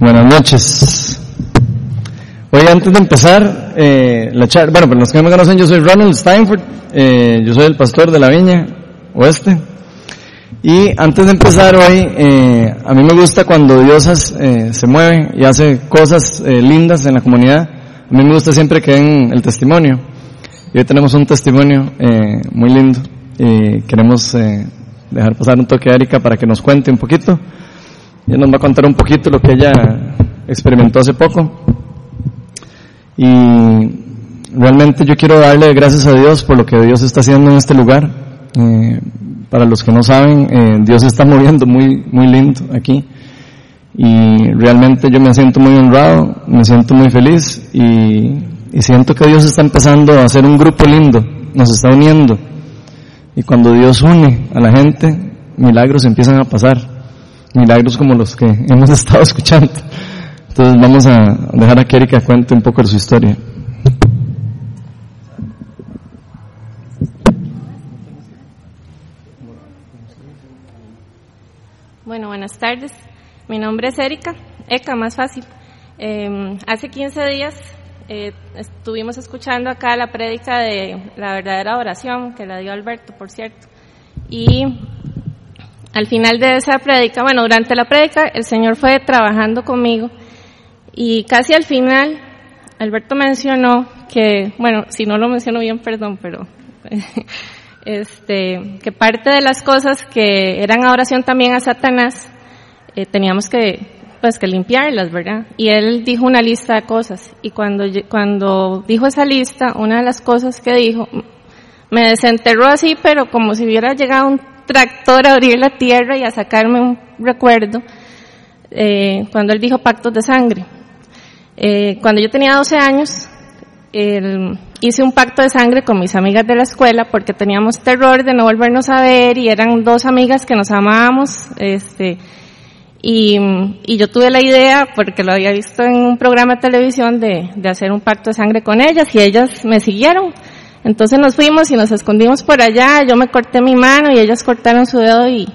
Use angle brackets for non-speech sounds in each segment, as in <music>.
Buenas noches. Hoy antes de empezar eh, la charla, bueno, para los que no me conocen, yo soy Ronald Steinford, eh, yo soy el pastor de la Viña Oeste. Y antes de empezar hoy, eh, a mí me gusta cuando Dios eh, se mueve y hace cosas eh, lindas en la comunidad. A mí me gusta siempre que den el testimonio. Y hoy tenemos un testimonio eh, muy lindo y queremos eh, dejar pasar un toque a Erika para que nos cuente un poquito. Ella nos va a contar un poquito lo que ella experimentó hace poco. Y realmente yo quiero darle gracias a Dios por lo que Dios está haciendo en este lugar. Eh, para los que no saben, eh, Dios está <laughs> moviendo muy, muy lindo aquí. Y realmente yo me siento muy honrado, me siento muy feliz y siento que Dios está empezando a hacer un grupo lindo, nos está uniendo. Y cuando Dios une a la gente, milagros empiezan a pasar. Milagros como los que <laughs> hemos estado escuchando. Entonces vamos a dejar a Kerika cuente un poco de su historia. Bueno, buenas tardes. Mi nombre es Erika, Eka, más fácil. Eh, hace 15 días eh, estuvimos escuchando acá la prédica de la verdadera oración, que la dio Alberto, por cierto. Y al final de esa prédica, bueno, durante la prédica, el Señor fue trabajando conmigo y casi al final, Alberto mencionó que, bueno, si no lo menciono bien, perdón, pero <laughs> este, que parte de las cosas que eran oración también a Satanás, eh, teníamos que, pues, que limpiarlas, ¿verdad? Y él dijo una lista de cosas. Y cuando, cuando dijo esa lista, una de las cosas que dijo, me desenterró así, pero como si hubiera llegado un tractor a abrir la tierra y a sacarme un recuerdo, eh, cuando él dijo pactos de sangre. Eh, cuando yo tenía 12 años, hice un pacto de sangre con mis amigas de la escuela porque teníamos terror de no volvernos a ver y eran dos amigas que nos amábamos, este, y, y yo tuve la idea, porque lo había visto en un programa de televisión, de, de hacer un pacto de sangre con ellas y ellas me siguieron. Entonces nos fuimos y nos escondimos por allá, yo me corté mi mano y ellas cortaron su dedo y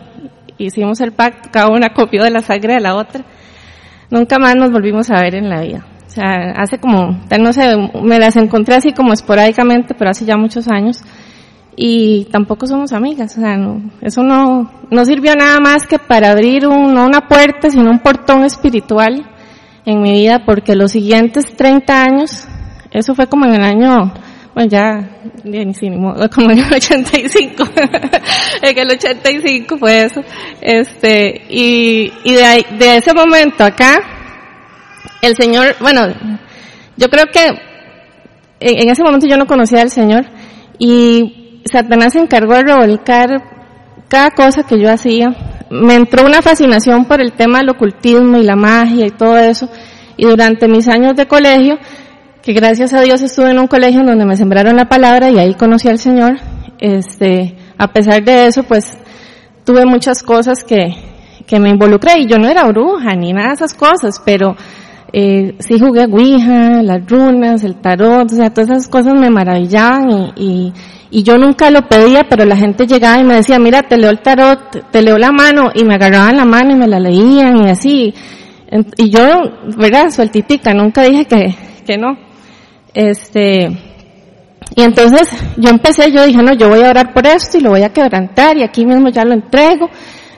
hicimos el pacto, cada una copió de la sangre de la otra. Nunca más nos volvimos a ver en la vida. O sea, hace como, no sé, me las encontré así como esporádicamente, pero hace ya muchos años. Y tampoco somos amigas, o sea, no, eso no, no sirvió nada más que para abrir un, no una puerta, sino un portón espiritual en mi vida, porque los siguientes 30 años, eso fue como en el año, bueno, ya, ni, sí, ni modo, como en el 85, <laughs> en el 85 fue eso, este, y, y de, ahí, de ese momento acá, el Señor, bueno, yo creo que en, en ese momento yo no conocía al Señor y Satanás se encargó de revolcar cada cosa que yo hacía. Me entró una fascinación por el tema del ocultismo y la magia y todo eso. Y durante mis años de colegio, que gracias a Dios estuve en un colegio donde me sembraron la palabra y ahí conocí al Señor, este, a pesar de eso, pues tuve muchas cosas que, que me involucré y yo no era bruja ni nada de esas cosas, pero eh, sí jugué Ouija, las runas, el tarot, o sea, todas esas cosas me maravillaban y, y, y, yo nunca lo pedía, pero la gente llegaba y me decía, mira, te leo el tarot, te leo la mano, y me agarraban la mano y me la leían y así. Y yo, verdad, sueltitica, nunca dije que, que no. Este, y entonces yo empecé, yo dije, no, yo voy a orar por esto y lo voy a quebrantar y aquí mismo ya lo entrego.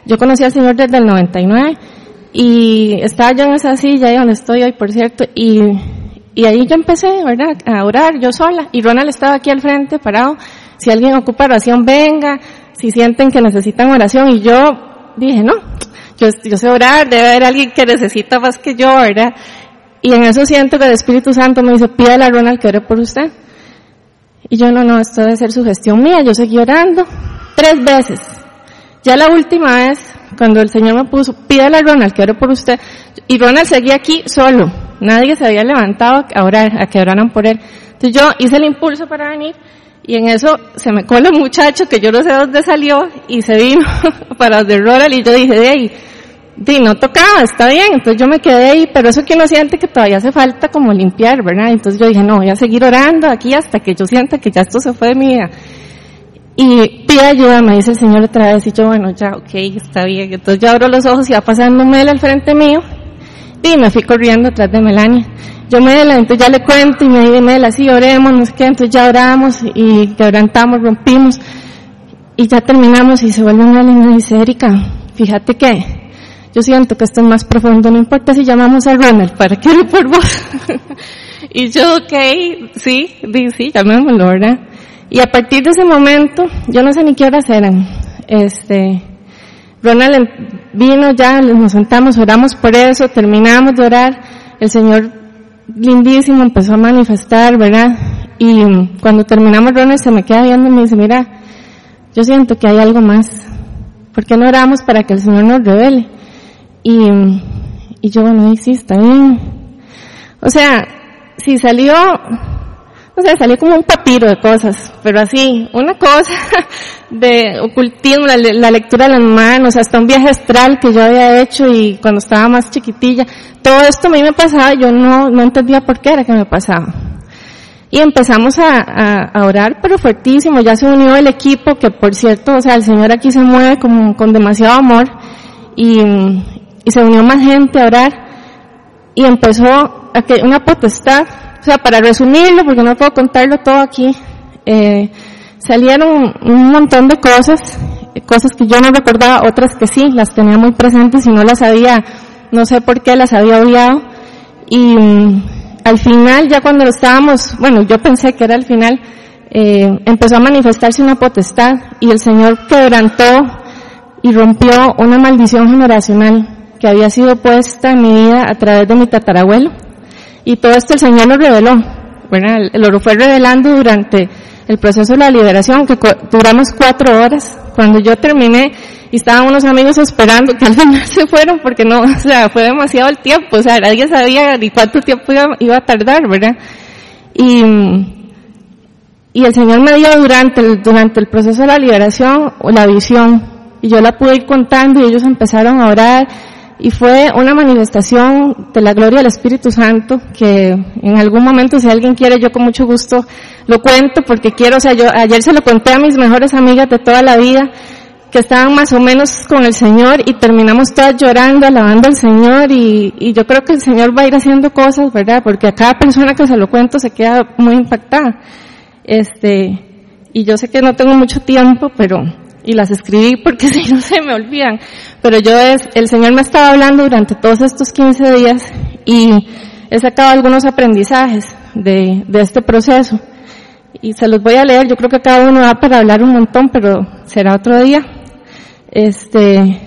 Yo conocí al Señor desde el 99 y estaba yo en esa silla ahí donde estoy hoy, por cierto, y, y ahí yo empecé, ¿verdad?, a orar yo sola. Y Ronald estaba aquí al frente, parado. Si alguien ocupa oración, venga. Si sienten que necesitan oración. Y yo dije, no, yo, yo sé orar, debe haber alguien que necesita más que yo, ¿verdad? Y en eso siento que el Espíritu Santo me dice, pídale a Ronald que ore por usted. Y yo, no, no, esto debe ser su gestión mía. Yo seguí orando tres veces. Ya la última vez, cuando el Señor me puso, pídale a Ronald que ore por usted. Y Ronald seguía aquí solo. Nadie se había levantado a orar, a que oraran por él. Entonces yo hice el impulso para venir y en eso se me coló un muchacho que yo no sé dónde salió y se vino <laughs> para donde Ronald y yo dije, de ahí, de no tocaba, está bien. Entonces yo me quedé ahí, pero eso que uno siente que todavía hace falta como limpiar, ¿verdad? Entonces yo dije, no, voy a seguir orando aquí hasta que yo sienta que ya esto se fue de mi vida. Y pide ayuda, me dice el Señor otra vez, y yo, bueno, ya, ok, está bien. Entonces yo abro los ojos y va pasando un él al frente mío, Y me fui corriendo atrás de Melania. Yo me entonces ya le cuento y me dice Mela, sí, oremos, no sé qué, entonces ya oramos y quebrantamos, rompimos. Y ya terminamos y se vuelve una y me dice, Erika, fíjate que yo siento que esto es más profundo, no importa si llamamos al runner, ¿para qué por vos? <laughs> y yo, ok, sí, sí, sí, llamémoslo, ¿verdad? Y a partir de ese momento, yo no sé ni qué horas eran, este, Ronald vino ya, nos sentamos, oramos por eso, terminamos de orar, el Señor lindísimo empezó a manifestar, ¿verdad? Y cuando terminamos Ronald se me queda viendo y me dice, mira, yo siento que hay algo más. ¿Por qué no oramos para que el Señor nos revele? Y, y yo, bueno, sí, está bien. O sea, si salió, o sea, salió como un papiro de cosas, pero así, una cosa <laughs> de ocultismo, la, la, lectura de las manos, hasta un viaje astral que yo había hecho y cuando estaba más chiquitilla, todo esto a mí me pasaba, yo no, no entendía por qué era que me pasaba. Y empezamos a, a, a, orar, pero fuertísimo. Ya se unió el equipo, que por cierto, o sea, el Señor aquí se mueve con, con demasiado amor. Y, y se unió más gente a orar. Y empezó a que una potestad, o sea, para resumirlo, porque no puedo contarlo todo aquí, eh, salieron un montón de cosas, cosas que yo no recordaba, otras que sí, las tenía muy presentes y no las había, no sé por qué las había odiado. Y, al final, ya cuando estábamos, bueno, yo pensé que era el final, eh, empezó a manifestarse una potestad y el Señor quebrantó y rompió una maldición generacional que había sido puesta en mi vida a través de mi tatarabuelo. Y todo esto el Señor lo reveló. Bueno, lo fue revelando durante el proceso de la liberación, que duramos cuatro horas. Cuando yo terminé, estaban unos amigos esperando que al final se fueron porque no, o sea, fue demasiado el tiempo, o sea, nadie sabía ni cuánto tiempo iba, iba a tardar, ¿verdad? Y, y el Señor me dio durante el, durante el proceso de la liberación la visión, y yo la pude ir contando y ellos empezaron a orar, y fue una manifestación de la gloria del Espíritu Santo que en algún momento si alguien quiere yo con mucho gusto lo cuento porque quiero, o sea, yo ayer se lo conté a mis mejores amigas de toda la vida que estaban más o menos con el Señor y terminamos todas llorando, alabando al Señor y, y, yo creo que el Señor va a ir haciendo cosas, ¿verdad? Porque a cada persona que se lo cuento se queda muy impactada. Este, y yo sé que no tengo mucho tiempo, pero, y las escribí porque <laughs> si no se me olvidan, pero yo es, el Señor me estaba hablando durante todos estos 15 días y he sacado algunos aprendizajes de, de este proceso. Y se los voy a leer, yo creo que cada uno va para hablar un montón, pero será otro día. Este,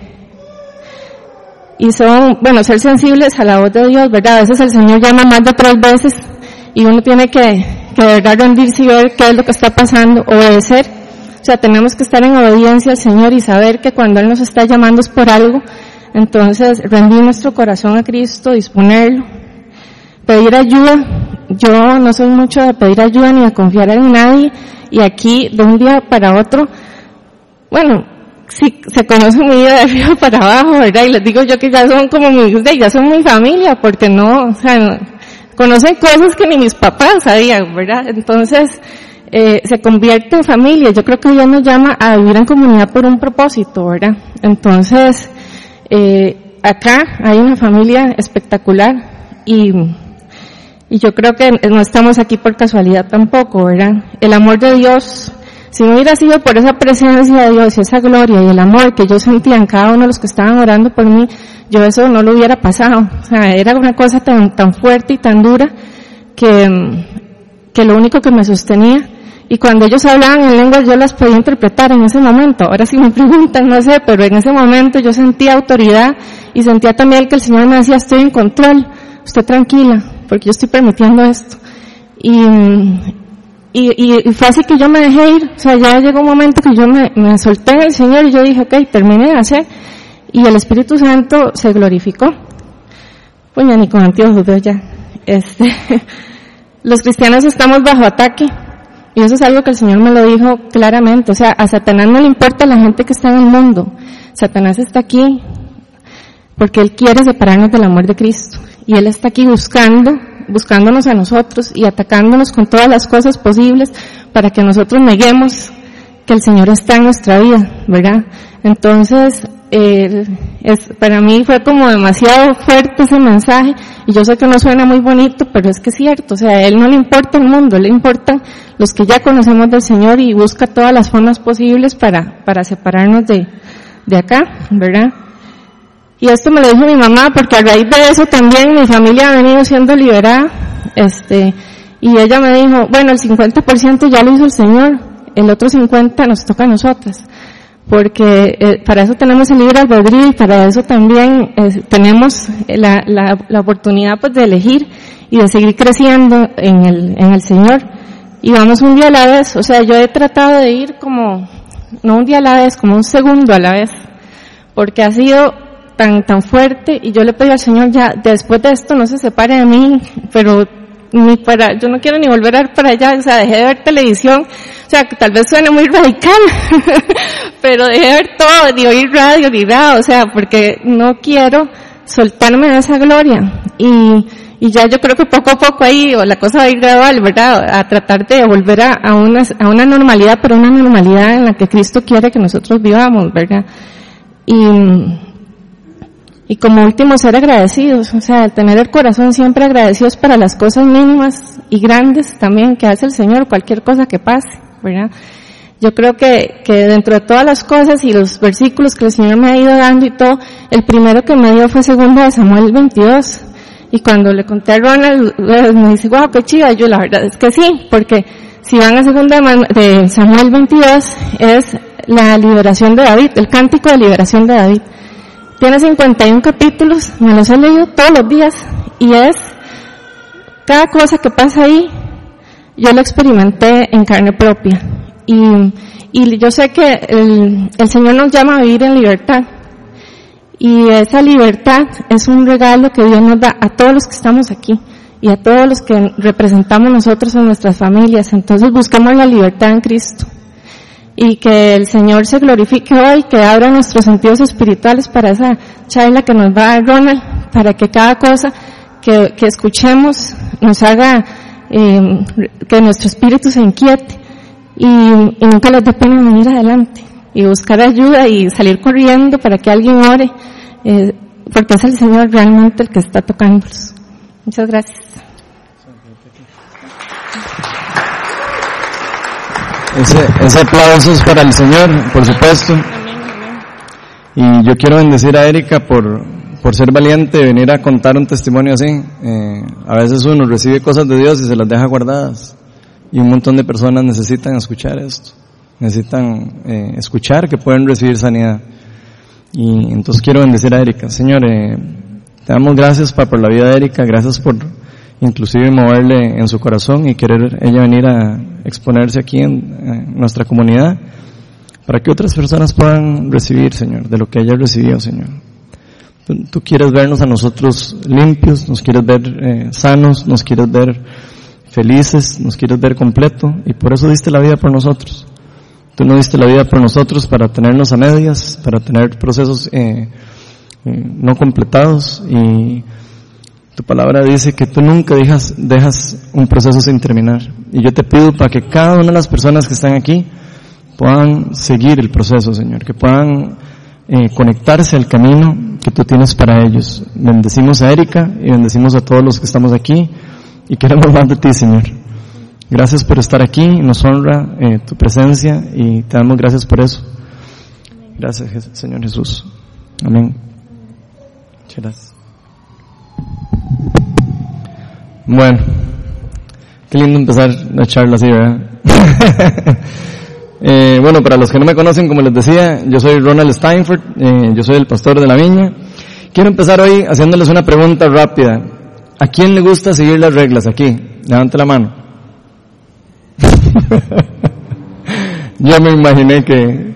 y son, bueno, ser sensibles a la voz de Dios, ¿verdad? A veces el Señor llama más de tres veces y uno tiene que, que de verdad rendirse y ver qué es lo que está pasando, obedecer. O sea, tenemos que estar en obediencia al Señor y saber que cuando Él nos está llamando es por algo. Entonces, rendir nuestro corazón a Cristo, disponerlo, pedir ayuda. Yo no soy mucho de pedir ayuda ni de confiar en nadie y aquí de un día para otro, bueno, si se conoce mi vida de arriba <laughs> para abajo, ¿verdad? Y les digo yo que ya son como mi, ya son mi familia, porque no, o sea, no, conocen cosas que ni mis papás sabían, ¿verdad? Entonces, eh, se convierte en familia. Yo creo que Dios nos llama a vivir en comunidad por un propósito, ¿verdad? Entonces, eh, acá hay una familia espectacular y, y yo creo que no estamos aquí por casualidad tampoco, ¿verdad? El amor de Dios si no hubiera sido por esa presencia de Dios y esa gloria y el amor que yo sentía en cada uno de los que estaban orando por mí, yo eso no lo hubiera pasado. O sea, era una cosa tan, tan fuerte y tan dura que, que lo único que me sostenía. Y cuando ellos hablaban en lenguas yo las podía interpretar en ese momento. Ahora si me preguntan, no sé, pero en ese momento yo sentía autoridad y sentía también que el Señor me decía, estoy en control, usted tranquila, porque yo estoy permitiendo esto. Y, y, y, fue así que yo me dejé ir, o sea, ya llegó un momento que yo me, me solté en el Señor y yo dije, ok, terminé de hacer, y el Espíritu Santo se glorificó. Pues ya ni con veo ya. Este, <laughs> los cristianos estamos bajo ataque, y eso es algo que el Señor me lo dijo claramente, o sea, a Satanás no le importa la gente que está en el mundo, Satanás está aquí porque Él quiere separarnos del amor de Cristo, y Él está aquí buscando buscándonos a nosotros y atacándonos con todas las cosas posibles para que nosotros neguemos que el Señor está en nuestra vida, ¿verdad? Entonces, es, para mí fue como demasiado fuerte ese mensaje y yo sé que no suena muy bonito, pero es que es cierto, o sea, a él no le importa el mundo, le importan los que ya conocemos del Señor y busca todas las formas posibles para, para separarnos de, de acá, ¿verdad? Y esto me lo dijo mi mamá porque a raíz de eso también mi familia ha venido siendo liberada, este, y ella me dijo, bueno, el 50% ya lo hizo el Señor, el otro 50% nos toca a nosotras porque eh, para eso tenemos el libre albedrío y para eso también eh, tenemos la, la, la, oportunidad pues de elegir y de seguir creciendo en el, en el Señor. Y vamos un día a la vez, o sea, yo he tratado de ir como, no un día a la vez, como un segundo a la vez, porque ha sido tan, tan fuerte y yo le pedí al Señor ya, después de esto no se separe de mí, pero ni para, yo no quiero ni volver a ir para allá, o sea, dejé de ver televisión, o sea, que tal vez suene muy <laughs> radical, pero dejé de ver todo, ni oír radio, ni nada, o sea, porque no quiero soltarme de esa gloria. Y, y ya yo creo que poco a poco ahí, o la cosa va a ir gradual, ¿verdad? A tratar de volver a, a, una, a una normalidad, pero una normalidad en la que Cristo quiere que nosotros vivamos, ¿verdad? Y, y como último ser agradecidos, o sea, tener el corazón siempre agradecidos para las cosas mínimas y grandes también que hace el Señor, cualquier cosa que pase, ¿verdad? Yo creo que, que dentro de todas las cosas y los versículos que el Señor me ha ido dando y todo, el primero que me dio fue segundo de Samuel 22. Y cuando le conté a Ronald, me dice, wow, qué chiva. Yo la verdad es que sí, porque si van a segunda de Samuel 22, es la liberación de David, el cántico de liberación de David. Tiene 51 capítulos, me los he leído todos los días y es cada cosa que pasa ahí, yo lo experimenté en carne propia. Y, yo sé que el, el Señor nos llama a vivir en libertad. Y esa libertad es un regalo que Dios nos da a todos los que estamos aquí y a todos los que representamos nosotros en nuestras familias. Entonces buscamos la libertad en Cristo y que el Señor se glorifique hoy, que abra nuestros sentidos espirituales para esa charla que nos va a dar Ronald, para que cada cosa que, que escuchemos nos haga eh, que nuestro espíritu se inquiete y, y nunca les dé pena venir adelante y buscar ayuda y salir corriendo para que alguien ore, eh, porque es el Señor realmente el que está tocándolos. Muchas gracias. Ese, ese aplauso es para el Señor, por supuesto. Y yo quiero bendecir a Erika por, por ser valiente de venir a contar un testimonio así. Eh, a veces uno recibe cosas de Dios y se las deja guardadas. Y un montón de personas necesitan escuchar esto. Necesitan eh, escuchar que pueden recibir sanidad. Y entonces quiero bendecir a Erika. Señor, eh, te damos gracias para por la vida de Erika. Gracias por inclusive moverle en su corazón y querer ella venir a exponerse aquí en, nuestra comunidad para que otras personas puedan recibir, Señor, de lo que ella recibió, Señor. Tú, quieres vernos a nosotros limpios, nos quieres ver eh, sanos, nos quieres ver felices, nos quieres ver completo y por eso diste la vida por nosotros. Tú no diste la vida por nosotros para tenernos a medias, para tener procesos eh, eh, no completados y tu palabra dice que tú nunca dejas, dejas un proceso sin terminar. Y yo te pido para que cada una de las personas que están aquí puedan seguir el proceso, Señor, que puedan eh, conectarse al camino que tú tienes para ellos. Bendecimos a Erika y bendecimos a todos los que estamos aquí y queremos más de ti, Señor. Gracias por estar aquí, nos honra eh, tu presencia y te damos gracias por eso. Gracias, Señor Jesús. Amén. Muchas gracias. Bueno, qué lindo empezar la charla así, ¿verdad? <laughs> eh, bueno, para los que no me conocen, como les decía, yo soy Ronald Steinford, eh, yo soy el pastor de la viña. Quiero empezar hoy haciéndoles una pregunta rápida. ¿A quién le gusta seguir las reglas aquí? Levante la mano. <laughs> yo me imaginé que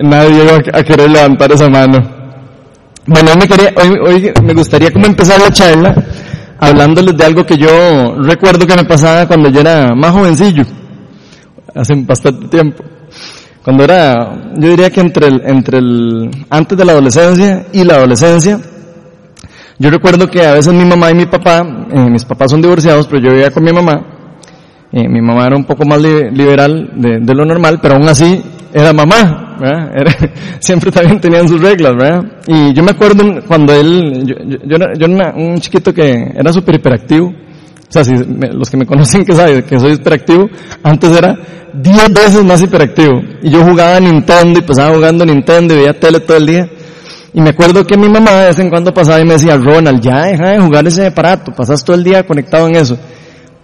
nadie iba a querer levantar esa mano. Bueno, me, hoy me gustaría como empezar la charla hablándoles de algo que yo recuerdo que me pasaba cuando yo era más jovencillo, hace bastante tiempo. Cuando era, yo diría que entre el, entre el, antes de la adolescencia y la adolescencia, yo recuerdo que a veces mi mamá y mi papá, eh, mis papás son divorciados, pero yo vivía con mi mamá, eh, mi mamá era un poco más liberal de, de, lo normal, pero aún así era mamá. ¿Verdad? <laughs> siempre también tenían sus reglas, ¿verdad? Y yo me acuerdo cuando él, yo, yo, yo era un chiquito que era súper hiperactivo, o sea, si los que me <laughs> conocen que saben que soy hiperactivo, antes era 10 veces más hiperactivo. Y yo jugaba a Nintendo y pasaba jugando Nintendo y veía tele todo el día. Y me acuerdo que mi mamá de vez en cuando pasaba y me decía, Ronald, ya deja de jugar ese aparato, pasas todo el día conectado en eso.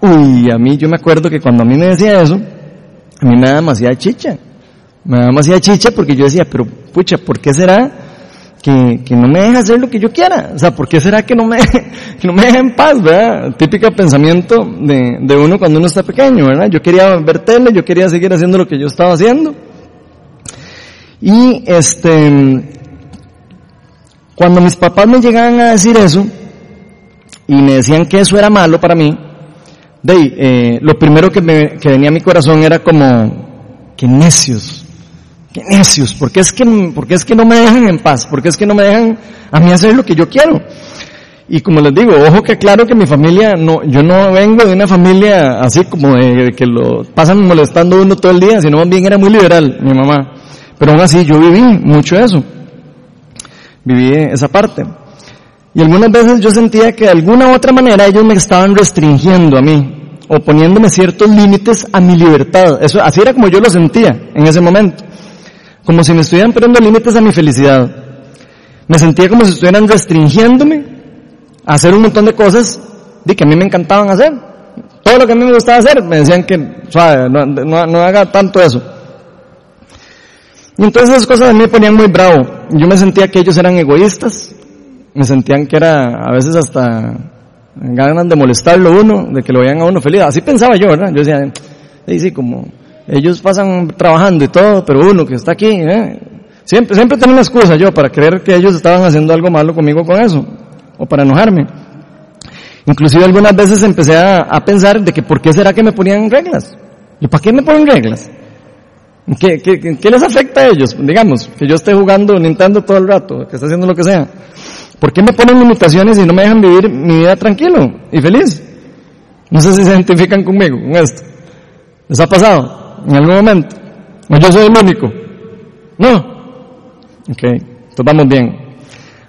Uy, a mí yo me acuerdo que cuando a mí me decía eso, a mí me da demasiada chicha. Me da demasiada chicha porque yo decía, pero pucha, ¿por qué será que, que no me deja hacer lo que yo quiera? O sea, ¿por qué será que no me, <laughs> que no me deja en paz, verdad? Típico pensamiento de, de uno cuando uno está pequeño, ¿verdad? Yo quería ver tele, yo quería seguir haciendo lo que yo estaba haciendo. Y este, cuando mis papás me llegaban a decir eso, y me decían que eso era malo para mí, de eh, lo primero que, me, que venía a mi corazón era como, que necios, que necios, porque es que, porque es que no me dejan en paz, porque es que no me dejan a mí hacer lo que yo quiero. Y como les digo, ojo que claro que mi familia, no, yo no vengo de una familia así como de, que lo pasan molestando uno todo el día, sino más bien era muy liberal, mi mamá. Pero aún así yo viví mucho eso viví esa parte. Y algunas veces yo sentía que de alguna otra manera ellos me estaban restringiendo a mí, o poniéndome ciertos límites a mi libertad. Eso, así era como yo lo sentía en ese momento. Como si me estuvieran poniendo límites a mi felicidad. Me sentía como si estuvieran restringiéndome a hacer un montón de cosas de que a mí me encantaban hacer. Todo lo que a mí me gustaba hacer, me decían que, no, haga tanto eso. Y entonces esas cosas a mí me ponían muy bravo. Yo me sentía que ellos eran egoístas. Me sentían que era a veces hasta ganas de molestarlo uno, de que lo vean a uno feliz. Así pensaba yo, ¿verdad? Yo decía, sí, sí, como ellos pasan trabajando y todo, pero uno que está aquí, ¿eh? Siempre, siempre tengo una excusa yo para creer que ellos estaban haciendo algo malo conmigo con eso, o para enojarme. Inclusive algunas veces empecé a, pensar de que por qué será que me ponían reglas. ¿Y para qué me ponen reglas? ¿Qué, qué, qué les afecta a ellos? Digamos, que yo esté jugando Nintendo todo el rato, que esté haciendo lo que sea. ¿Por qué me ponen limitaciones y no me dejan vivir mi vida tranquilo y feliz? No sé si se identifican conmigo con esto. ¿Les ha pasado en algún momento? ¿O yo soy el único? No. Ok, entonces vamos bien.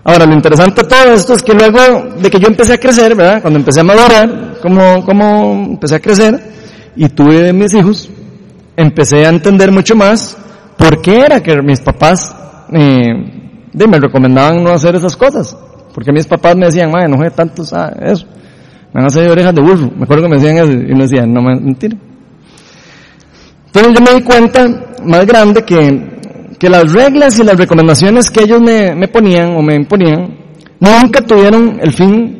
Ahora, lo interesante de todo esto es que luego de que yo empecé a crecer, ¿verdad? Cuando empecé a madurar, como, como empecé a crecer y tuve mis hijos, empecé a entender mucho más por qué era que mis papás eh, me recomendaban no hacer esas cosas. Porque mis papás me decían, no juegue tanto ah, eso. Me van a hacer orejas de burro. Me acuerdo que me decían eso y me decían, no, mentira. Entonces yo me di cuenta más grande que, que las reglas y las recomendaciones que ellos me, me ponían o me imponían nunca tuvieron el fin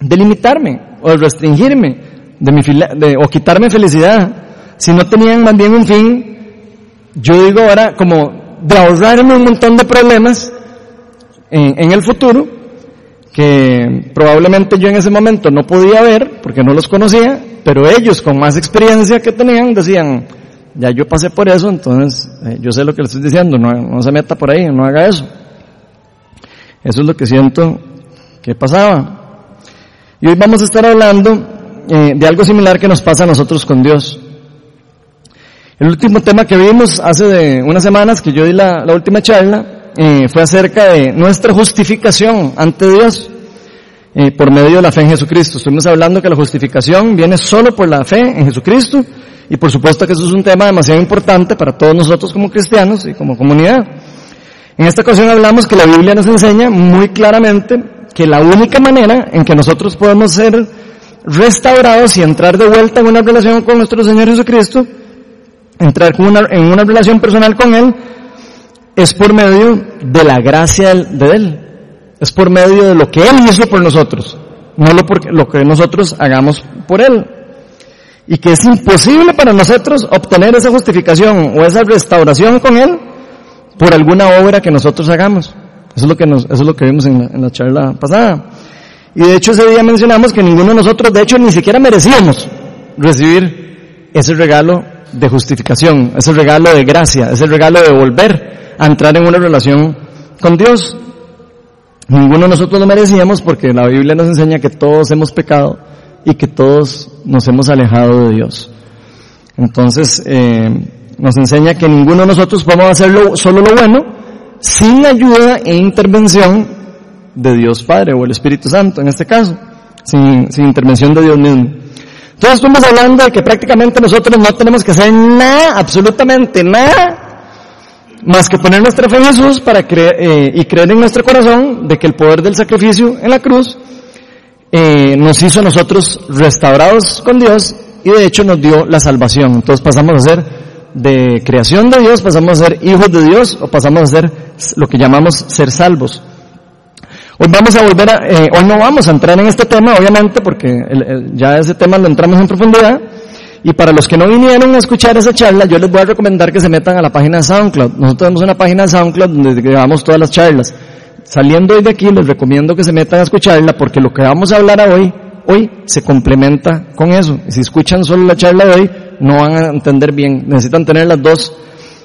de limitarme o de restringirme de mi, de, o quitarme felicidad si no tenían más bien un fin, yo digo ahora como de ahorrarme un montón de problemas en, en el futuro, que probablemente yo en ese momento no podía ver porque no los conocía, pero ellos con más experiencia que tenían decían, ya yo pasé por eso, entonces eh, yo sé lo que le estoy diciendo, no, no, se meta por ahí, no haga eso. Eso es lo que siento que pasaba. Y hoy vamos a estar hablando eh, de algo similar que nos pasa a nosotros con Dios. El último tema que vimos hace unas semanas que yo di la, última charla eh, fue acerca de nuestra justificación ante Dios eh, por medio de la fe en Jesucristo. Estuvimos hablando que la justificación viene solo por la fe en Jesucristo y por supuesto que eso es un tema demasiado importante para todos nosotros como cristianos y como comunidad. En esta ocasión hablamos que la Biblia nos enseña muy claramente que la única manera en que nosotros podemos ser restaurados y entrar de vuelta en una relación con nuestro Señor Jesucristo entrar en una relación personal con Él es por medio de la gracia de Él. Es por medio de lo que Él hizo por nosotros, no lo, por, lo que nosotros hagamos por Él. Y que es imposible para nosotros obtener esa justificación o esa restauración con Él por alguna obra que nosotros hagamos. Eso es lo que, nos, eso es lo que vimos en la, en la charla pasada. Y de hecho ese día mencionamos que ninguno de nosotros, de hecho, ni siquiera merecíamos recibir ese regalo de justificación, es el regalo de gracia, es el regalo de volver a entrar en una relación con Dios. Ninguno de nosotros lo merecíamos porque la Biblia nos enseña que todos hemos pecado y que todos nos hemos alejado de Dios. Entonces, eh, nos enseña que ninguno de nosotros podemos hacer solo lo bueno sin ayuda e intervención de Dios Padre o el Espíritu Santo en este caso, sin, sin intervención de Dios mismo. Entonces estamos hablando de que prácticamente nosotros no tenemos que hacer nada, absolutamente nada, más que poner nuestra fe en Jesús para creer, eh, y creer en nuestro corazón de que el poder del sacrificio en la cruz eh, nos hizo a nosotros restaurados con Dios y de hecho nos dio la salvación. Entonces pasamos a ser de creación de Dios, pasamos a ser hijos de Dios o pasamos a ser lo que llamamos ser salvos. Hoy vamos a volver a, eh, hoy no vamos a entrar en este tema, obviamente, porque ya ese tema lo entramos en profundidad. Y para los que no vinieron a escuchar esa charla, yo les voy a recomendar que se metan a la página de SoundCloud. Nosotros tenemos una página de SoundCloud donde grabamos todas las charlas. Saliendo hoy de aquí, les recomiendo que se metan a escucharla porque lo que vamos a hablar hoy, hoy se complementa con eso. Si escuchan solo la charla de hoy, no van a entender bien. Necesitan tener las dos,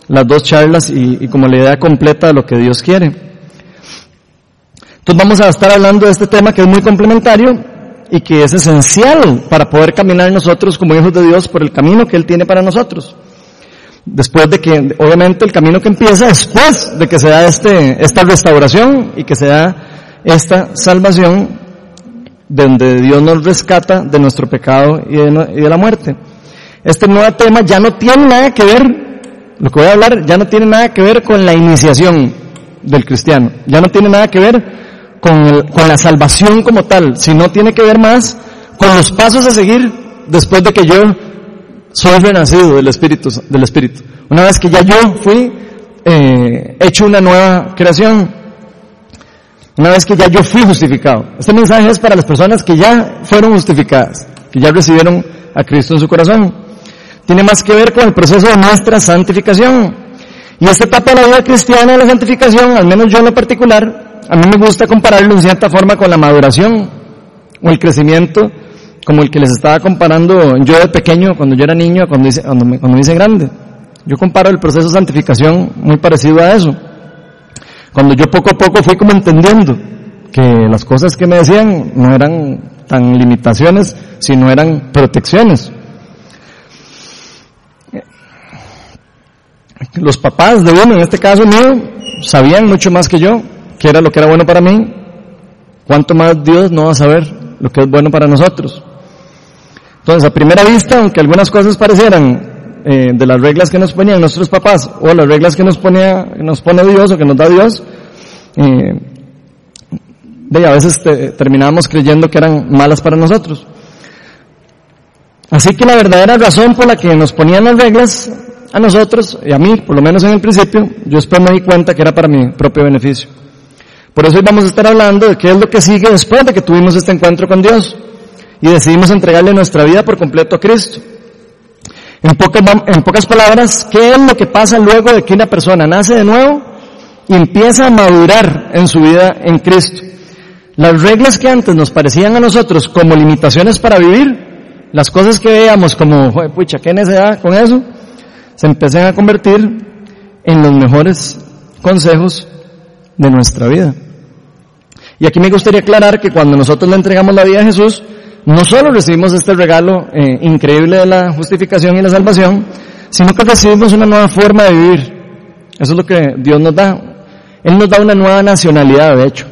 las dos charlas y como la idea completa de lo que Dios quiere. Entonces vamos a estar hablando de este tema que es muy complementario y que es esencial para poder caminar nosotros como hijos de Dios por el camino que Él tiene para nosotros. Después de que, obviamente, el camino que empieza después de que se da este, esta restauración y que se da esta salvación donde Dios nos rescata de nuestro pecado y de, y de la muerte. Este nuevo tema ya no tiene nada que ver, lo que voy a hablar ya no tiene nada que ver con la iniciación del cristiano, ya no tiene nada que ver con, la salvación como tal, sino tiene que ver más con los pasos a seguir después de que yo soy renacido del Espíritu. Del Espíritu. Una vez que ya yo fui eh, hecho una nueva creación, una vez que ya yo fui justificado. Este mensaje es para las personas que ya fueron justificadas, que ya recibieron a Cristo en su corazón. Tiene más que ver con el proceso de nuestra santificación. Y esta etapa de la vida cristiana de la santificación, al menos yo en lo particular, a mí me gusta compararlo en cierta forma con la maduración o el crecimiento, como el que les estaba comparando yo de pequeño, cuando yo era niño, cuando, hice, cuando, me, cuando hice grande. Yo comparo el proceso de santificación muy parecido a eso. Cuando yo poco a poco fui como entendiendo que las cosas que me decían no eran tan limitaciones, sino eran protecciones. Los papás de uno, en este caso mío, sabían mucho más que yo, qué era lo que era bueno para mí, ¿cuánto más Dios no va a saber lo que es bueno para nosotros? Entonces, a primera vista, aunque algunas cosas parecieran eh, de las reglas que nos ponían nuestros papás o las reglas que nos, ponía, nos pone Dios o que nos da Dios, eh, de, a veces te, terminábamos creyendo que eran malas para nosotros. Así que la verdadera razón por la que nos ponían las reglas a nosotros, y a mí, por lo menos en el principio, yo después me di cuenta que era para mi propio beneficio. Por eso hoy vamos a estar hablando de qué es lo que sigue después de que tuvimos este encuentro con Dios y decidimos entregarle nuestra vida por completo a Cristo. En pocas, palabras, ¿qué es lo que pasa luego de que una persona nace de nuevo y empieza a madurar en su vida en Cristo? Las reglas que antes nos parecían a nosotros como limitaciones para vivir, las cosas que veíamos como, pucha, qué necesidad con eso, se empiezan a convertir en los mejores consejos de nuestra vida. Y aquí me gustaría aclarar que cuando nosotros le entregamos la vida a Jesús, no solo recibimos este regalo eh, increíble de la justificación y la salvación, sino que recibimos una nueva forma de vivir. Eso es lo que Dios nos da. Él nos da una nueva nacionalidad, de hecho.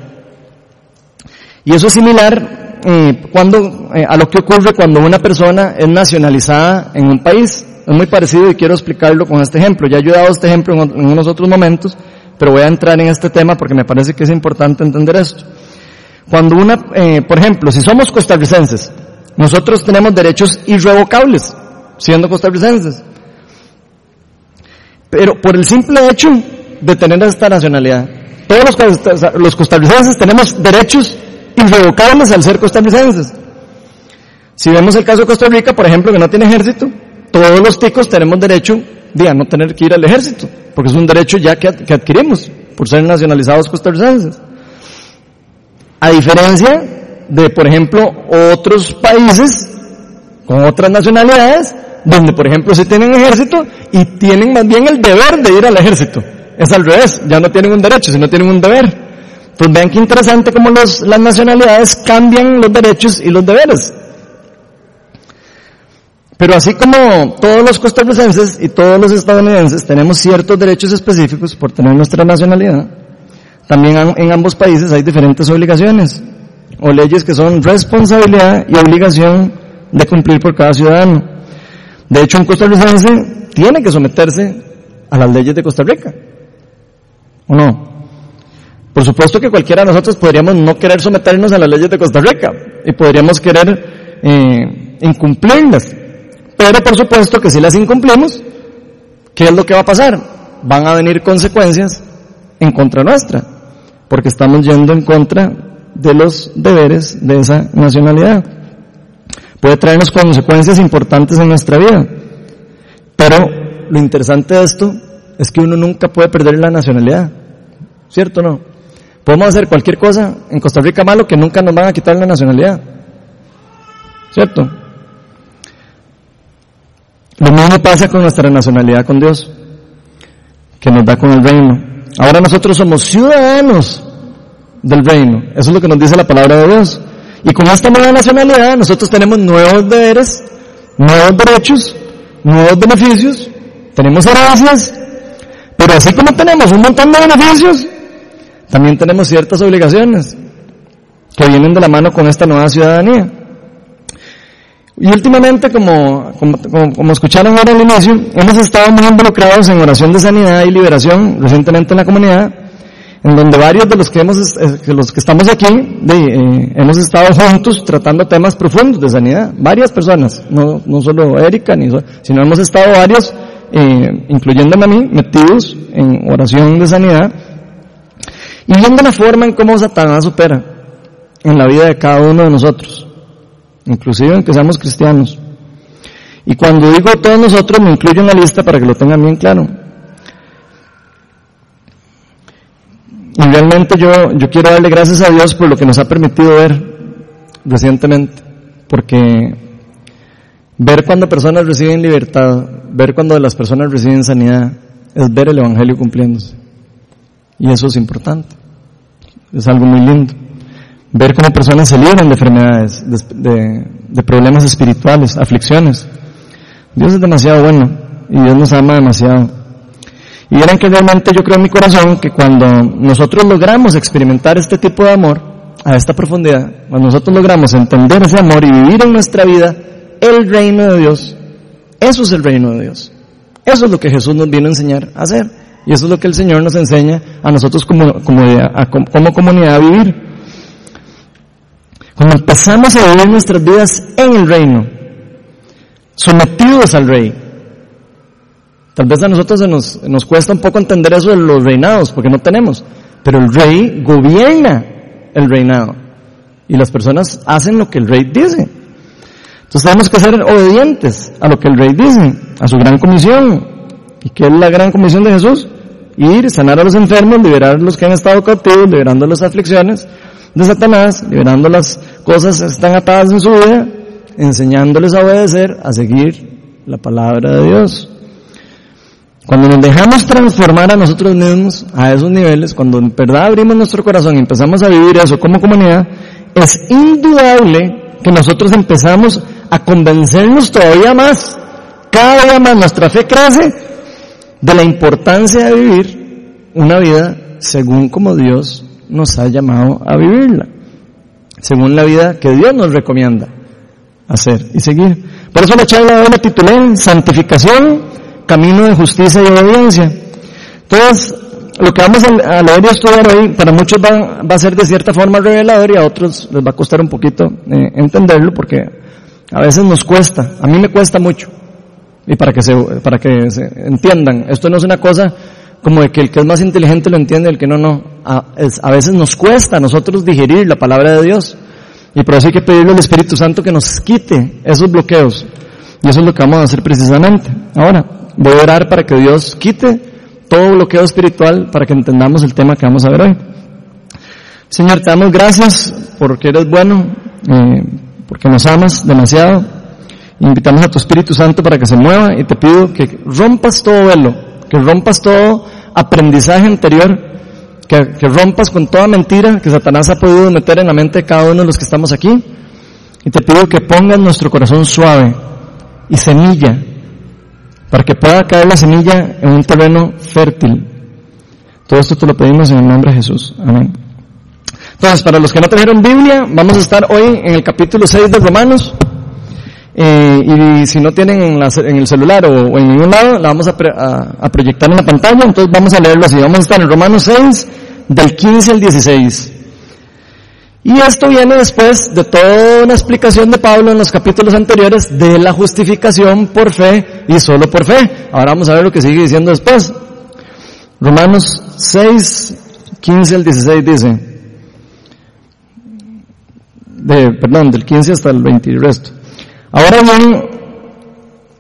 Y eso es similar eh, cuando, eh, a lo que ocurre cuando una persona es nacionalizada en un país. Es muy parecido y quiero explicarlo con este ejemplo. Ya he dado este ejemplo en, en unos otros momentos, pero voy a entrar en este tema porque me parece que es importante entender esto. Cuando una, eh, por ejemplo, si somos costarricenses, nosotros tenemos derechos irrevocables, siendo costarricenses. Pero por el simple hecho de tener esta nacionalidad, todos los, los costarricenses tenemos derechos irrevocables al ser costarricenses. Si vemos el caso de Costa Rica, por ejemplo, que no tiene ejército, todos los ticos tenemos derecho de no tener que ir al ejército porque es un derecho ya que, adquirimos por ser nacionalizados costarricenses. A diferencia de, por ejemplo, otros países con otras nacionalidades, donde, por ejemplo, sí tienen ejército y tienen más bien el deber de ir al ejército. Es al revés, ya no tienen un derecho, sino tienen un deber. Entonces vean qué interesante cómo las nacionalidades cambian los derechos y los deberes. Pero así como todos los costarricenses y todos los estadounidenses tenemos ciertos derechos específicos por tener nuestra nacionalidad, también en ambos países hay diferentes obligaciones o leyes que son responsabilidad y obligación de cumplir por cada ciudadano. De hecho, un costarricense tiene que someterse a las leyes de Costa Rica. ¿O no? Por supuesto que cualquiera de nosotros podríamos no querer someternos a las leyes de Costa Rica y podríamos querer eh, incumplirlas. Pero por supuesto que si las incumplimos, ¿qué es lo que va a pasar? Van a venir consecuencias en contra nuestra, porque estamos yendo en contra de los deberes de esa nacionalidad. Puede traernos consecuencias importantes en nuestra vida. Pero lo interesante de esto es que uno nunca puede perder la nacionalidad. ¿Cierto o no? Podemos hacer cualquier cosa en Costa Rica malo que nunca nos van a quitar la nacionalidad. ¿Cierto? Lo mismo pasa con nuestra nacionalidad con Dios, que nos da con el reino. Ahora nosotros somos ciudadanos del reino. Eso es lo que nos dice la palabra de Dios. Y con esta nueva nacionalidad nosotros tenemos nuevos deberes, nuevos derechos, nuevos beneficios, tenemos herencias, pero así como tenemos un montón de beneficios, también tenemos ciertas obligaciones que vienen de la mano con esta nueva ciudadanía. Y últimamente, como, como, como, escucharon ahora al inicio, hemos estado muy involucrados en oración de sanidad y liberación recientemente en la comunidad, en donde varios de los que hemos, eh, los que estamos aquí, eh, hemos estado juntos tratando temas profundos de sanidad. Varias personas, no, no solo Erika, ni, sino hemos estado varios, eh, incluyéndome a mí, metidos en oración de sanidad, y viendo la forma en cómo Satanás opera en la vida de cada uno de nosotros, inclusive en que seamos cristianos. Y cuando digo todos nosotros, me incluyo en la lista para que lo tengan bien claro. Y realmente yo, yo quiero darle gracias a Dios por lo que nos ha permitido ver recientemente, porque ver cuando personas reciben libertad, ver cuando las personas reciben sanidad, es ver el Evangelio cumpliéndose. Y eso es importante. Es algo muy lindo. Ver cómo personas se libran de enfermedades, de, problemas espirituales, aflicciones. Dios es demasiado bueno y Dios nos ama demasiado. Y verán que realmente yo creo en mi corazón que cuando nosotros logramos experimentar este tipo de amor a esta profundidad, cuando nosotros logramos entender ese amor y vivir en nuestra vida el reino de Dios, eso es el reino de Dios. Eso es lo que Jesús nos vino a enseñar a hacer. Y eso es lo que el Señor nos enseña a nosotros como, como, como comunidad a vivir. Cuando empezamos a vivir nuestras vidas en el reino, sometidos al rey, Tal vez a nosotros se nos, cuesta un poco entender eso de los reinados, porque no tenemos. Pero el rey gobierna el reinado. Y las personas hacen lo que el rey dice. Entonces tenemos que ser obedientes a lo que el rey dice, a su gran comisión. ¿Y qué es la gran comisión de Jesús? Ir, sanar a los enfermos, liberar a los que han estado cautivos, liberando las aflicciones de Satanás, liberando las cosas que están atadas en su vida, enseñándoles a obedecer, a seguir la palabra de Dios. Cuando nos dejamos transformar a nosotros mismos a esos niveles, cuando en verdad abrimos nuestro corazón y empezamos a vivir eso como comunidad, es indudable que nosotros empezamos a convencernos todavía más, cada día más nuestra fe crece de la importancia de vivir una vida según como Dios nos ha llamado a vivirla, según la vida que Dios nos recomienda hacer y seguir. Por eso la charla de hoy la titulé Santificación camino de justicia y obediencia. Entonces, lo que vamos a leer y estudiar hoy, para muchos va, va, a ser de cierta forma revelador y a otros les va a costar un poquito eh, entenderlo porque a veces nos cuesta, a mí me cuesta mucho. Y para que se, para que se entiendan, esto no es una cosa como de que el que es más inteligente lo entiende el que no, no. A, es, a veces nos cuesta a nosotros digerir la palabra de Dios. Y por eso hay que pedirle al Espíritu Santo que nos quite esos bloqueos. Y eso es lo que vamos a hacer precisamente. Ahora, voy a orar para que Dios quite todo bloqueo espiritual para que entendamos el tema que vamos a ver hoy. Señor, te damos gracias porque eres bueno, eh, porque nos amas demasiado. Invitamos a tu Espíritu Santo para que se mueva y te pido que rompas todo velo, que rompas todo aprendizaje anterior, que, rompas con toda mentira que Satanás ha podido meter en la mente de cada uno de los que estamos aquí. Y te pido que pongas nuestro corazón suave y semilla, para que pueda caer la semilla en un terreno fértil. Todo esto te lo pedimos en el nombre de Jesús. Amén. Entonces, para los que no trajeron Biblia, vamos a estar hoy en el capítulo 6 de Romanos. Eh, y si no tienen en, el celular o, en ningún lado, la vamos a, proyectar en la pantalla, entonces vamos a leerlo así. Vamos a estar en Romanos 6, del 15 al 16. Y esto viene después de toda una explicación de Pablo en los capítulos anteriores de la justificación por fe y solo por fe. Ahora vamos a ver lo que sigue diciendo después. Romanos 6, 15 al 16 dice, de, perdón, del 15 hasta el 20 y resto. Ahora bien,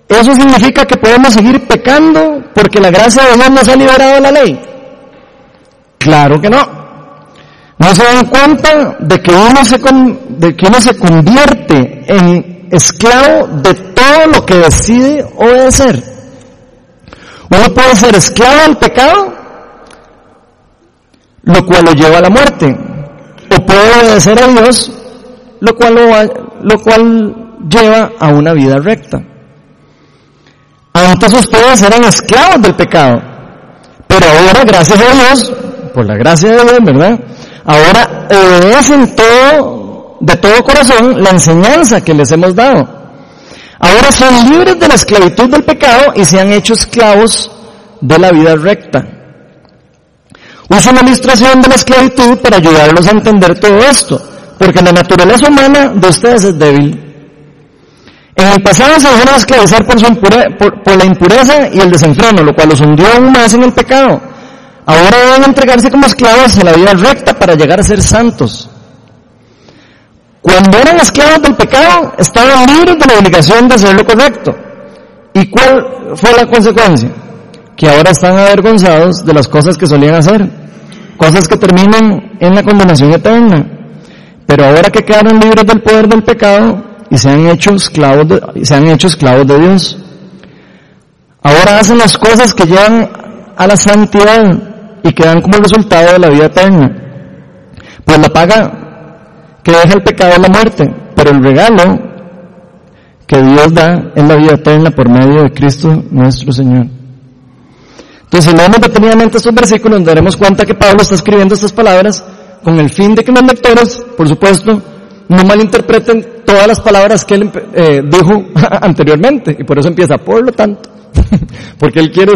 ¿eso significa que podemos seguir pecando porque la gracia de Dios nos ha liberado de la ley? Claro que no. No se dan cuenta de que uno se, de que uno se convierte en esclavo de todo lo que decide obedecer. Uno puede ser esclavo del pecado, lo cual lo lleva a la muerte, o puede obedecer a Dios, lo cual, lo, lo cual lleva a una vida recta. Antes ustedes eran esclavos del pecado, pero ahora, gracias a Dios, por la gracia de Dios, ¿verdad? Ahora obedecen todo, de todo corazón, la enseñanza que les hemos dado. Ahora son libres de la esclavitud del pecado y se han hecho esclavos de la vida recta. Uso la ilustración de la esclavitud para ayudarlos a entender todo esto, porque la naturaleza humana de ustedes es débil. En el pasado se dejaron esclavizar por, su la impureza y el desenfreno, lo cual los hundió aún más en el pecado. Ahora deben entregarse como esclavos a la vida recta para llegar a ser santos. Cuando eran esclavos del pecado, estaban libres de la obligación de hacer lo correcto. ¿Y cuál fue la consecuencia? Que ahora están avergonzados de las cosas que solían hacer. Cosas que terminan en la condenación eterna. Pero ahora que quedaron libres del poder del pecado, y se han hecho esclavos de, se han hecho esclavos de Dios. Ahora hacen las cosas que llevan a la santidad y que dan como resultado de la vida eterna. Pues la paga que deja el pecado es la muerte, pero el regalo que Dios da es la vida eterna por medio de Cristo nuestro Señor. Entonces, si leemos detenidamente estos versículos, nos daremos cuenta que Pablo está escribiendo estas palabras con el fin de que los lectores, por supuesto, no malinterpreten todas las palabras que él eh, dijo <laughs> anteriormente. Y por eso empieza, por lo tanto. <laughs> Porque él quiere,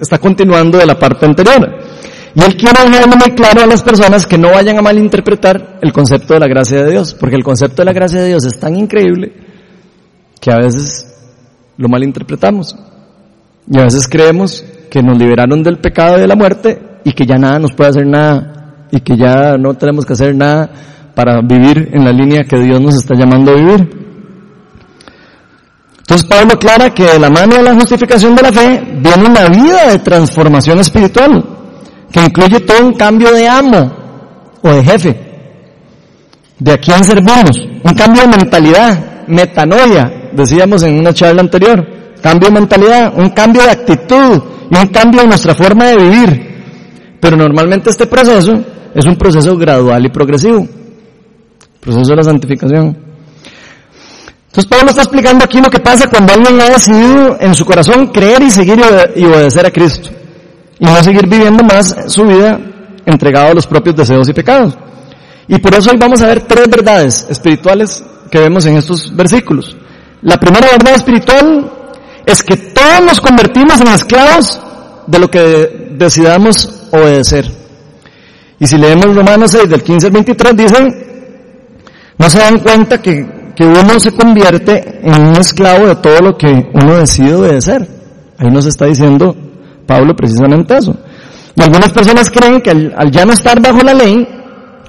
está continuando de la parte anterior. Y él quiere dejarlo muy claro a las personas que no vayan a malinterpretar el concepto de la gracia de Dios. Porque el concepto de la gracia de Dios es tan increíble que a veces lo malinterpretamos. Y a veces creemos que nos liberaron del pecado y de la muerte y que ya nada nos puede hacer nada y que ya no tenemos que hacer nada para vivir en la línea que Dios nos está llamando a vivir. Entonces Pablo aclara que de la mano de la justificación de la fe viene una vida de transformación espiritual, que incluye todo un cambio de amo o de jefe, de a quién servimos, un cambio de mentalidad, metanoia, decíamos en una charla anterior, cambio de mentalidad, un cambio de actitud y un cambio en nuestra forma de vivir. Pero normalmente este proceso es un proceso gradual y progresivo proceso de la santificación. Entonces Pablo está explicando aquí lo que pasa cuando alguien ha decidido en su corazón creer y seguir y obedecer a Cristo. Y no seguir viviendo más su vida entregado a los propios deseos y pecados. Y por eso hoy vamos a ver tres verdades espirituales que vemos en estos versículos. La primera verdad espiritual es que todos nos convertimos en esclavos de lo que decidamos obedecer. Y si leemos Romanos 6 del 15 al 23 dice, no se dan cuenta que, uno se convierte en un esclavo de todo lo que uno decide obedecer. Ahí nos está diciendo Pablo precisamente eso. Y algunas personas creen que al, ya no estar bajo la ley,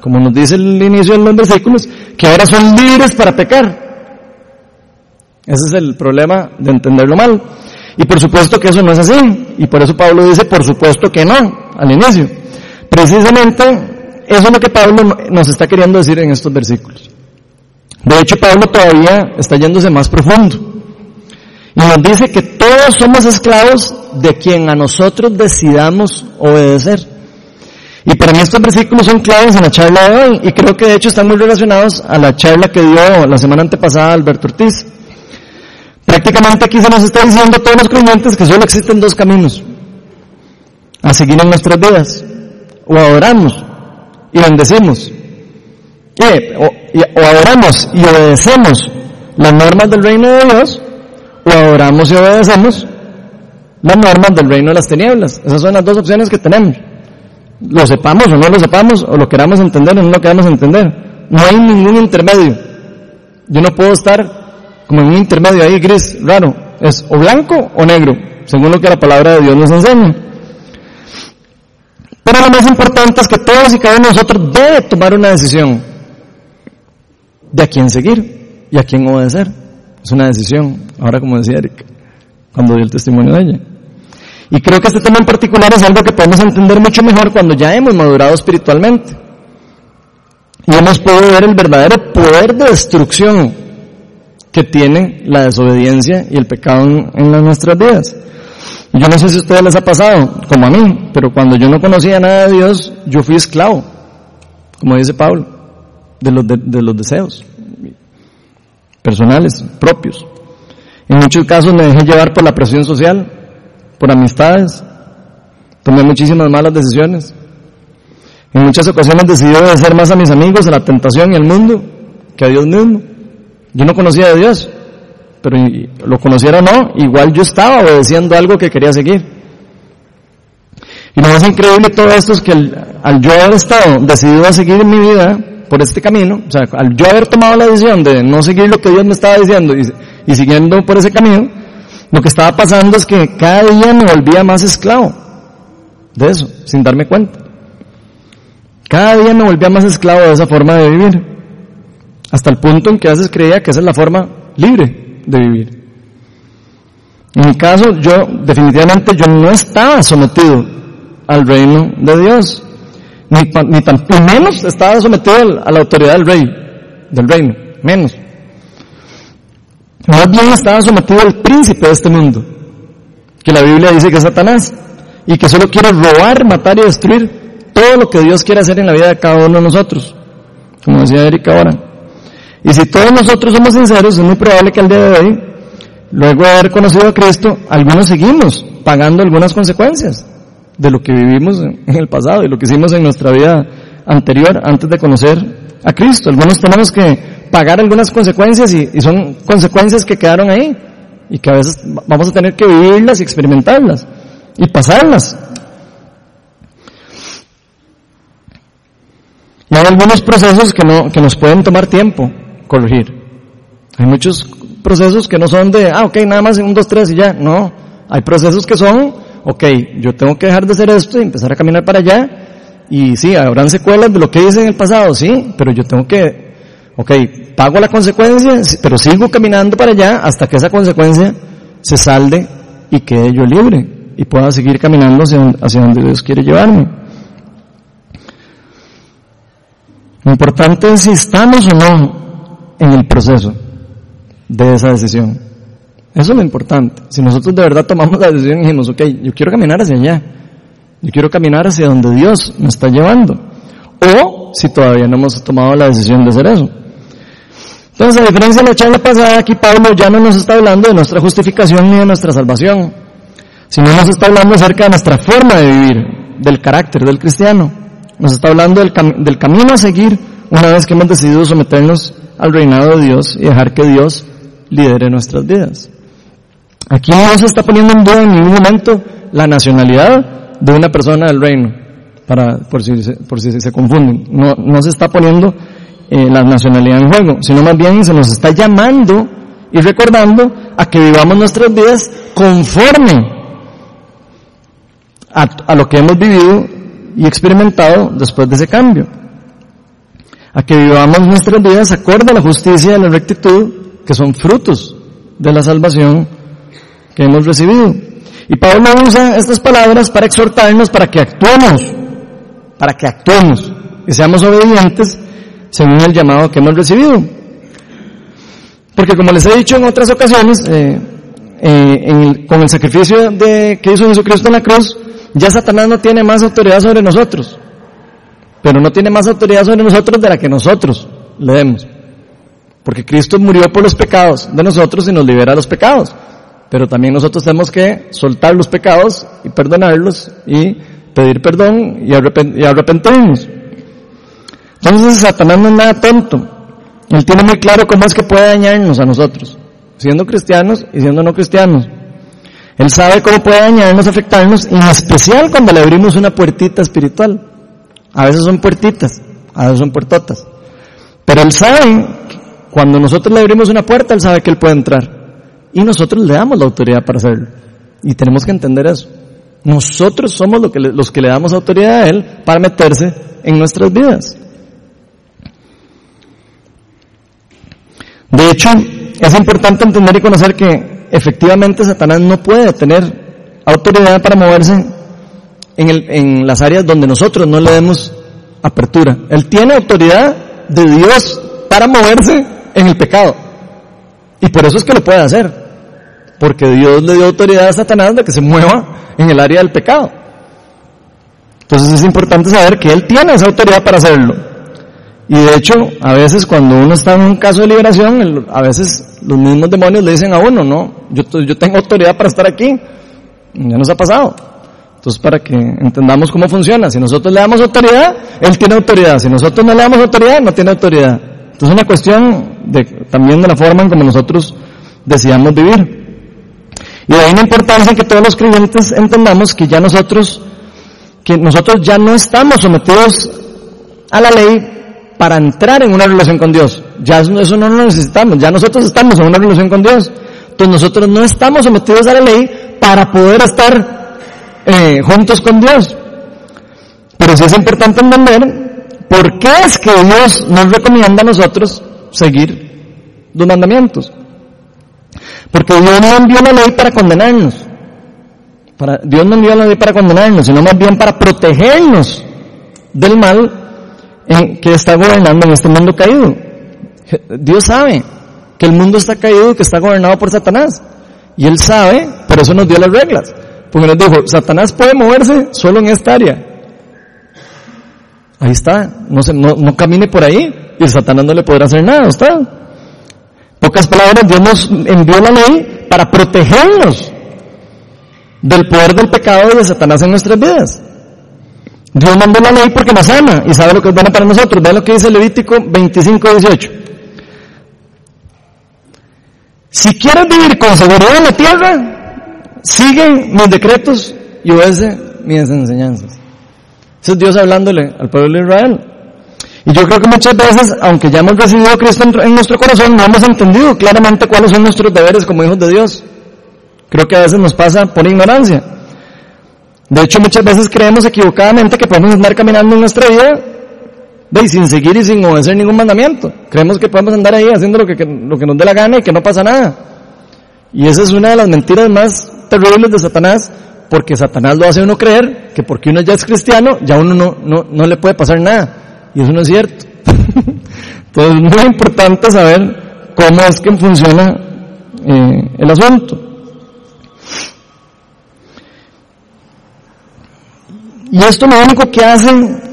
como nos dice el inicio de los versículos, que ahora son libres para pecar. Ese es el problema de entenderlo mal. Y por supuesto que eso no es así. Y por eso Pablo dice, por supuesto que no, al inicio. Precisamente eso es lo que Pablo nos está queriendo decir en estos versículos. De hecho, Pablo todavía está yéndose más profundo. Y nos dice que todos somos esclavos de quien a nosotros decidamos obedecer. Y para mí estos versículos son claves en la charla de hoy y creo que de hecho están muy relacionados a la charla que dio la semana antepasada Alberto Ortiz. Prácticamente aquí se nos está diciendo a todos los creyentes que solo existen dos caminos a seguir en nuestras vidas. O adoramos y bendecimos. o, adoramos y obedecemos las normas del reino de Dios, o adoramos y obedecemos las normas del reino de las tinieblas. Esas son las dos opciones que tenemos. Lo sepamos o no lo sepamos, o lo queramos entender o no lo queramos entender. No hay ningún intermedio. Yo no puedo estar como en un intermedio ahí gris, raro. Es o blanco o negro, según lo que la palabra de Dios nos enseña. Pero lo más importante es que todos y cada uno de nosotros debe tomar una decisión de a quién seguir y a quién obedecer. Es una decisión, ahora como decía Eric, cuando dio el testimonio de ella. Y creo que este tema en particular es algo que podemos entender mucho mejor cuando ya hemos madurado espiritualmente. Y hemos podido ver el verdadero poder de destrucción que tiene la desobediencia y el pecado en, nuestras vidas. Yo no sé si a ustedes les ha pasado, como a mí, pero cuando yo no conocía nada de Dios, yo fui esclavo, como dice Pablo, de los, de los deseos personales, propios. En muchos casos me dejé llevar por la presión social, por amistades, tomé muchísimas malas decisiones. En muchas ocasiones decidí obedecer más a mis amigos, a la tentación y al mundo, que a Dios mismo. Yo no conocía a Dios, pero lo conociera o no, igual yo estaba obedeciendo algo que quería seguir. Y lo más increíble de todo esto es que al, yo haber estado decidido a seguir mi vida por este camino, o sea, al yo haber tomado la decisión de no seguir lo que Dios me estaba diciendo y, siguiendo por ese camino, lo que estaba pasando es que cada día me volvía más esclavo de eso, sin darme cuenta. Cada día me volvía más esclavo de esa forma de vivir hasta el punto en que a veces creía que esa es la forma libre de vivir. En mi caso, yo definitivamente yo no estaba sometido al reino de Dios, ni, ni tan menos estaba sometido a la autoridad del rey, del reino, menos. Más bien estaba sometido al príncipe de este mundo, que la Biblia dice que es Satanás, y que solo quiere robar, matar y destruir todo lo que Dios quiere hacer en la vida de cada uno de nosotros, como decía Erika ahora. Y si todos nosotros somos sinceros, es muy probable que al día de hoy, luego de haber conocido a Cristo, algunos seguimos pagando algunas consecuencias de lo que vivimos en el pasado y lo que hicimos en nuestra vida anterior antes de conocer a Cristo. Algunos tenemos que pagar algunas consecuencias y, son consecuencias que quedaron ahí y que a veces vamos a tener que vivirlas y experimentarlas y pasarlas. Y hay algunos procesos que, no, que nos pueden tomar tiempo corregir. Hay muchos procesos que no son de, ah, ok, nada más un, dos, tres y ya. No. Hay procesos que son, ok, yo tengo que dejar de hacer esto y empezar a caminar para allá. Y sí, habrán secuelas de lo que hice en el pasado, sí, pero yo tengo que, ok, pago la consecuencia, pero sigo caminando para allá hasta que esa consecuencia se salde y quede yo libre y pueda seguir caminando hacia, hacia donde Dios quiere llevarme. Lo importante es si estamos o no en el proceso de esa decisión. Eso es lo importante. Si nosotros de verdad tomamos la decisión y dijimos, ok, yo quiero caminar hacia allá, yo quiero caminar hacia donde Dios me está llevando. O si todavía no hemos tomado la decisión de hacer eso. Entonces, a diferencia de la charla pasada, aquí Pablo ya no nos está hablando de nuestra justificación ni de nuestra salvación, sino nos está hablando acerca de nuestra forma de vivir, del carácter del cristiano. Nos está hablando del, del camino a seguir una vez que hemos decidido someternos al reinado de Dios y dejar que Dios lidere nuestras vidas. Aquí no se está poniendo en duda en ningún momento la nacionalidad de una persona del reino, para, por, si, por si se confunden. No, no se está poniendo eh, la nacionalidad en juego, sino más bien se nos está llamando y recordando a que vivamos nuestras vidas conforme a, a lo que hemos vivido y experimentado después de ese cambio a que vivamos nuestras vidas acorde a la justicia y la rectitud, que son frutos de la salvación que hemos recibido. Y Pablo usa estas palabras para exhortarnos para que actuemos, para que actuemos y seamos obedientes según el llamado que hemos recibido. Porque como les he dicho en otras ocasiones, eh, eh, con el sacrificio de, que hizo Jesucristo en la cruz, ya Satanás no tiene más autoridad sobre nosotros pero no tiene más autoridad sobre nosotros de la que nosotros le demos. Porque Cristo murió por los pecados de nosotros y nos libera de los pecados. Pero también nosotros tenemos que soltar los pecados y perdonarlos y pedir perdón y, arrepentirnos. Entonces Satanás no es nada tonto. Él tiene muy claro cómo es que puede dañarnos a nosotros, siendo cristianos y siendo no cristianos. Él sabe cómo puede dañarnos, afectarnos, en especial cuando le abrimos una puertita espiritual. A veces son puertitas, a veces son puertotas. Pero Él sabe, cuando nosotros le abrimos una puerta, Él sabe que Él puede entrar. Y nosotros le damos la autoridad para hacerlo. Y tenemos que entender eso. Nosotros somos los que le damos autoridad a Él para meterse en nuestras vidas. De hecho, es importante entender y conocer que efectivamente Satanás no puede tener autoridad para moverse en, en las áreas donde nosotros no le demos apertura. Él tiene autoridad de Dios para moverse en el pecado. Y por eso es que lo puede hacer. Porque Dios le dio autoridad a Satanás de que se mueva en el área del pecado. Entonces es importante saber que Él tiene esa autoridad para hacerlo. Y de hecho, a veces cuando uno está en un caso de liberación, a veces los mismos demonios le dicen a uno, no, yo, yo tengo autoridad para estar aquí. Ya nos ha pasado. Entonces para que entendamos cómo funciona, si nosotros le damos autoridad, Él tiene autoridad. Si nosotros no le damos autoridad, no tiene autoridad. Entonces es una cuestión de, también de la forma en como nosotros decidamos vivir. Y ahí la importancia que todos los creyentes entendamos que ya nosotros, que nosotros ya no estamos sometidos a la ley para entrar en una relación con Dios. Ya eso, no lo necesitamos, ya nosotros estamos en una relación con Dios. Entonces nosotros no estamos sometidos a la ley para poder estar eh, juntos con Dios. Pero sí es importante entender por qué es que Dios nos recomienda a nosotros seguir los mandamientos. Porque Dios no envió la ley para condenarnos. Para, Dios no envió la ley para condenarnos, sino más bien para protegernos del mal en, que está gobernando en este mundo caído. Dios sabe que el mundo está caído, que está gobernado por Satanás. Y Él sabe, por eso nos dio las reglas. Porque nos dijo, Satanás puede moverse solo en esta área. Ahí está, no, se, no, no camine por ahí y el Satanás no le podrá hacer nada, ¿está? Pocas palabras, Dios nos envió la ley para protegernos del poder del pecado y de Satanás en nuestras vidas. Dios mandó la ley porque nos ama y sabe lo que es bueno para nosotros. Vean lo que dice Levítico 25, 18. Si quieres vivir con seguridad en la tierra, sigue mis decretos y obedece mis enseñanzas. Eso es Dios hablándole al pueblo de Israel. Y yo creo que muchas veces, aunque ya hemos recibido Cristo en nuestro corazón, no hemos entendido claramente cuáles son nuestros deberes como hijos de Dios. Creo que a veces nos pasa por ignorancia. De hecho, muchas veces creemos equivocadamente que podemos andar caminando en nuestra vida y sin seguir y sin obedecer ningún mandamiento. Creemos que podemos andar ahí haciendo lo que, lo que nos dé la gana y que no pasa nada. Y esa es una de las mentiras más terribles de Satanás, porque Satanás lo hace uno creer que porque uno ya es cristiano, ya uno no, no, no le puede pasar nada. Y eso no es cierto. <laughs> Entonces es muy importante saber cómo es que funciona eh, el asunto. Y esto lo único que hace,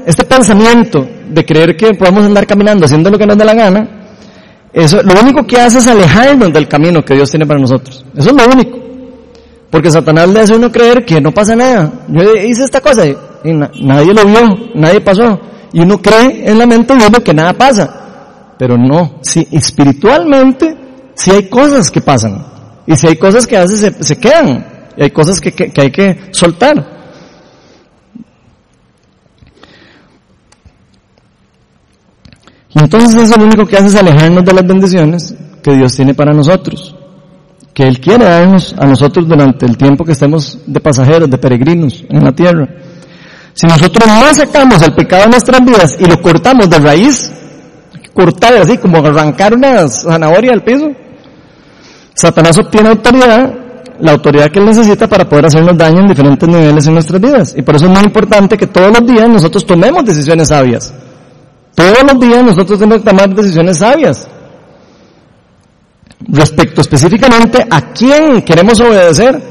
este pensamiento de creer que podemos andar caminando haciendo lo que nos dé la gana, eso lo único que hace es alejarnos del camino que Dios tiene para nosotros. Eso es lo único. Porque Satanás le hace a uno creer que no pasa nada. Yo hice esta cosa y, nadie lo vio, nadie pasó y uno cree en la mente uno que nada pasa. Pero no, si espiritualmente si hay cosas que pasan y si hay cosas que a veces se, quedan y hay cosas que, que, hay que soltar. Y entonces eso lo único que hace es alejarnos de las bendiciones que Dios tiene para nosotros, que Él quiere darnos a nosotros durante el tiempo que estemos de pasajeros, de peregrinos en la tierra. Si nosotros no sacamos el pecado de nuestras vidas y lo cortamos de raíz, cortar así como arrancar una zanahoria del piso, Satanás obtiene autoridad, la autoridad que él necesita para poder hacernos daño en diferentes niveles en nuestras vidas. Y por eso es muy importante que todos los días nosotros tomemos decisiones sabias. Todos los días nosotros tenemos que tomar decisiones sabias. Respecto específicamente a quién queremos obedecer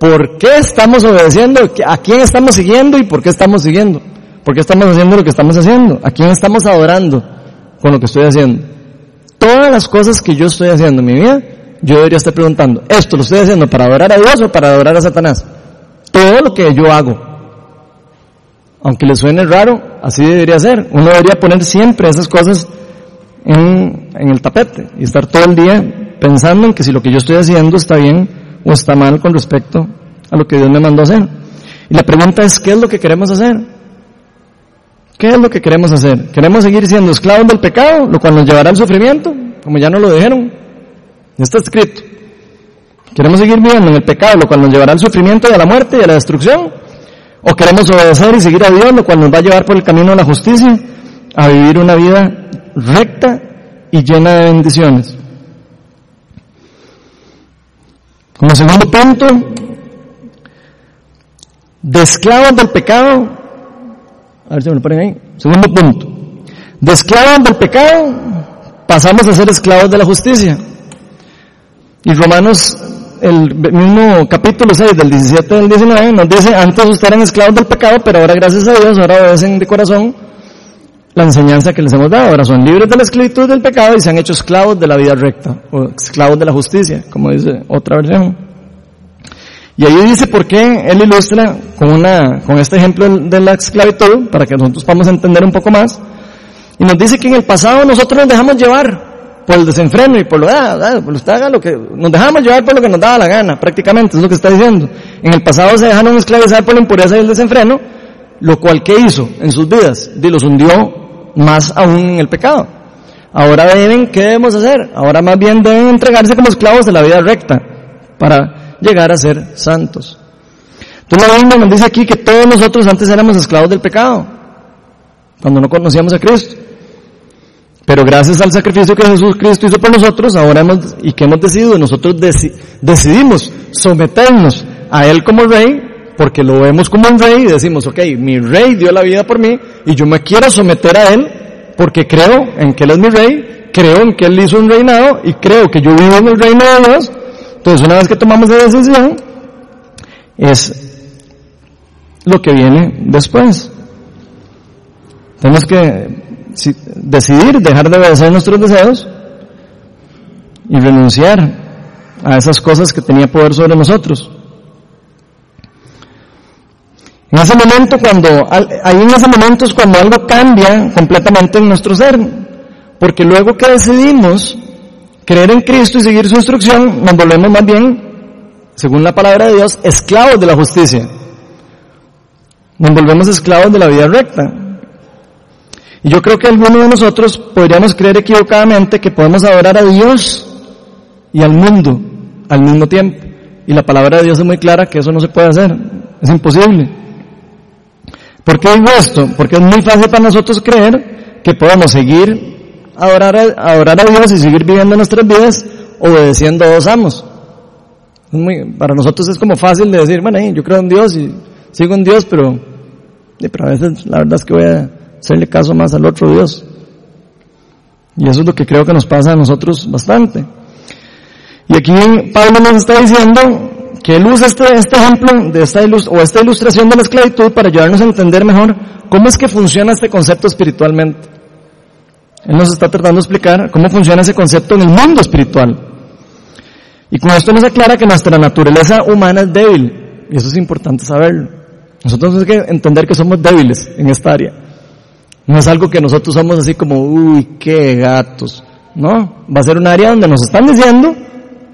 ¿Por qué estamos obedeciendo? ¿A quién estamos siguiendo y por qué estamos siguiendo? ¿Por qué estamos haciendo lo que estamos haciendo? ¿A quién estamos adorando con lo que estoy haciendo? todas las cosas que yo estoy haciendo en mi vida, yo debería estar preguntando, ¿esto lo estoy haciendo para adorar a Dios o para adorar a Satanás? Todo lo que yo hago, aunque le suene raro, así debería ser. Uno debería poner siempre esas cosas en, en el tapete y estar todo el día pensando en que si lo que yo estoy haciendo está bien o está mal con respecto a lo que Dios me mandó hacer. Y la pregunta es, ¿qué es lo que queremos hacer? ¿Qué es lo que queremos hacer? ¿Queremos seguir siendo esclavos del pecado, lo cual nos llevará al sufrimiento, como ya nos lo dijeron? Está escrito. ¿Queremos seguir viviendo en el pecado, lo cual nos llevará al sufrimiento y a la muerte y a la destrucción? ¿O queremos obedecer y seguir a Dios, lo cual nos va a llevar por el camino de la justicia, a vivir una vida recta y llena de bendiciones? Como segundo punto, de esclavos del pecado, a ver si me lo ponen ahí, segundo punto, de esclavos del pecado pasamos a ser esclavos de la justicia. Y Romanos, el mismo capítulo 6 del 17 al 19 nos dice, antes ustedes eran esclavos del pecado, pero ahora gracias a Dios, ahora obedecen de corazón la enseñanza que les hemos dado. Ahora son libres de la esclavitud del pecado y se han hecho esclavos de la vida recta, o esclavos de la justicia, como dice otra versión. Y ahí dice por qué él ilustra con una, con este ejemplo de la esclavitud, para que nosotros podamos entender un poco más. Y nos dice que en el pasado nosotros nos dejamos llevar por el desenfreno y por lo, ah, ah, por usted haga lo que, nos dejamos llevar por lo que nos daba la gana, prácticamente, es lo que está diciendo. En el pasado se dejaron esclavizar por la impureza y el desenfreno, lo cual ¿qué hizo en sus vidas? Y los hundió más aún en el pecado. Ahora deben, ¿qué debemos hacer? Ahora más bien deben entregarse como esclavos de la vida recta para llegar a ser santos. Entonces la Biblia nos dice aquí que todos nosotros antes éramos esclavos del pecado, cuando no conocíamos a Cristo. Pero gracias al sacrificio que Jesús Cristo hizo por nosotros, ahora hemos, y que hemos decidido, nosotros decidimos someternos a Él como Rey, porque lo vemos como un Rey y decimos, ok, mi Rey dio la vida por mí, y yo me quiero someter a Él, porque creo en que Él es mi Rey, creo en que Él hizo un reinado, y creo que yo vivo en el reino de Dios. Entonces una vez que tomamos esa decisión, es lo que viene después. Tenemos que decidir dejar de obedecer nuestros deseos y renunciar a esas cosas que tenía poder sobre nosotros. En ese momento cuando, ahí en ese momento es cuando algo cambia completamente en nuestro ser, porque luego que decidimos creer en Cristo y seguir su instrucción, nos volvemos más bien, según la palabra de Dios, esclavos de la justicia. Nos volvemos esclavos de la vida recta. Y yo creo que algunos de nosotros podríamos creer equivocadamente que podemos adorar a Dios y al mundo al mismo tiempo. Y la palabra de Dios es muy clara que eso no se puede hacer. Es imposible. ¿Por qué digo esto? Porque es muy fácil para nosotros creer que podemos seguir adorar a, adorar a Dios y seguir viviendo nuestras vidas obedeciendo a dos amos. para nosotros es como fácil de decir, bueno, yo creo en Dios y sigo en Dios, pero, pero a veces la verdad es que voy a hacerle caso más al otro Dios. Y eso es lo que creo que nos pasa a nosotros bastante. Y aquí Pablo nos está diciendo que él usa este, este ejemplo de esta o esta ilustración de la esclavitud para ayudarnos a entender mejor cómo es que funciona este concepto espiritualmente. Él nos está tratando de explicar cómo funciona ese concepto en el mundo espiritual. Y con esto nos aclara que nuestra naturaleza humana es débil. Y eso es importante saberlo. Nosotros tenemos que entender que somos débiles en esta área. No es algo que nosotros somos así como, uy, qué gatos. No, va a ser un área donde nos están diciendo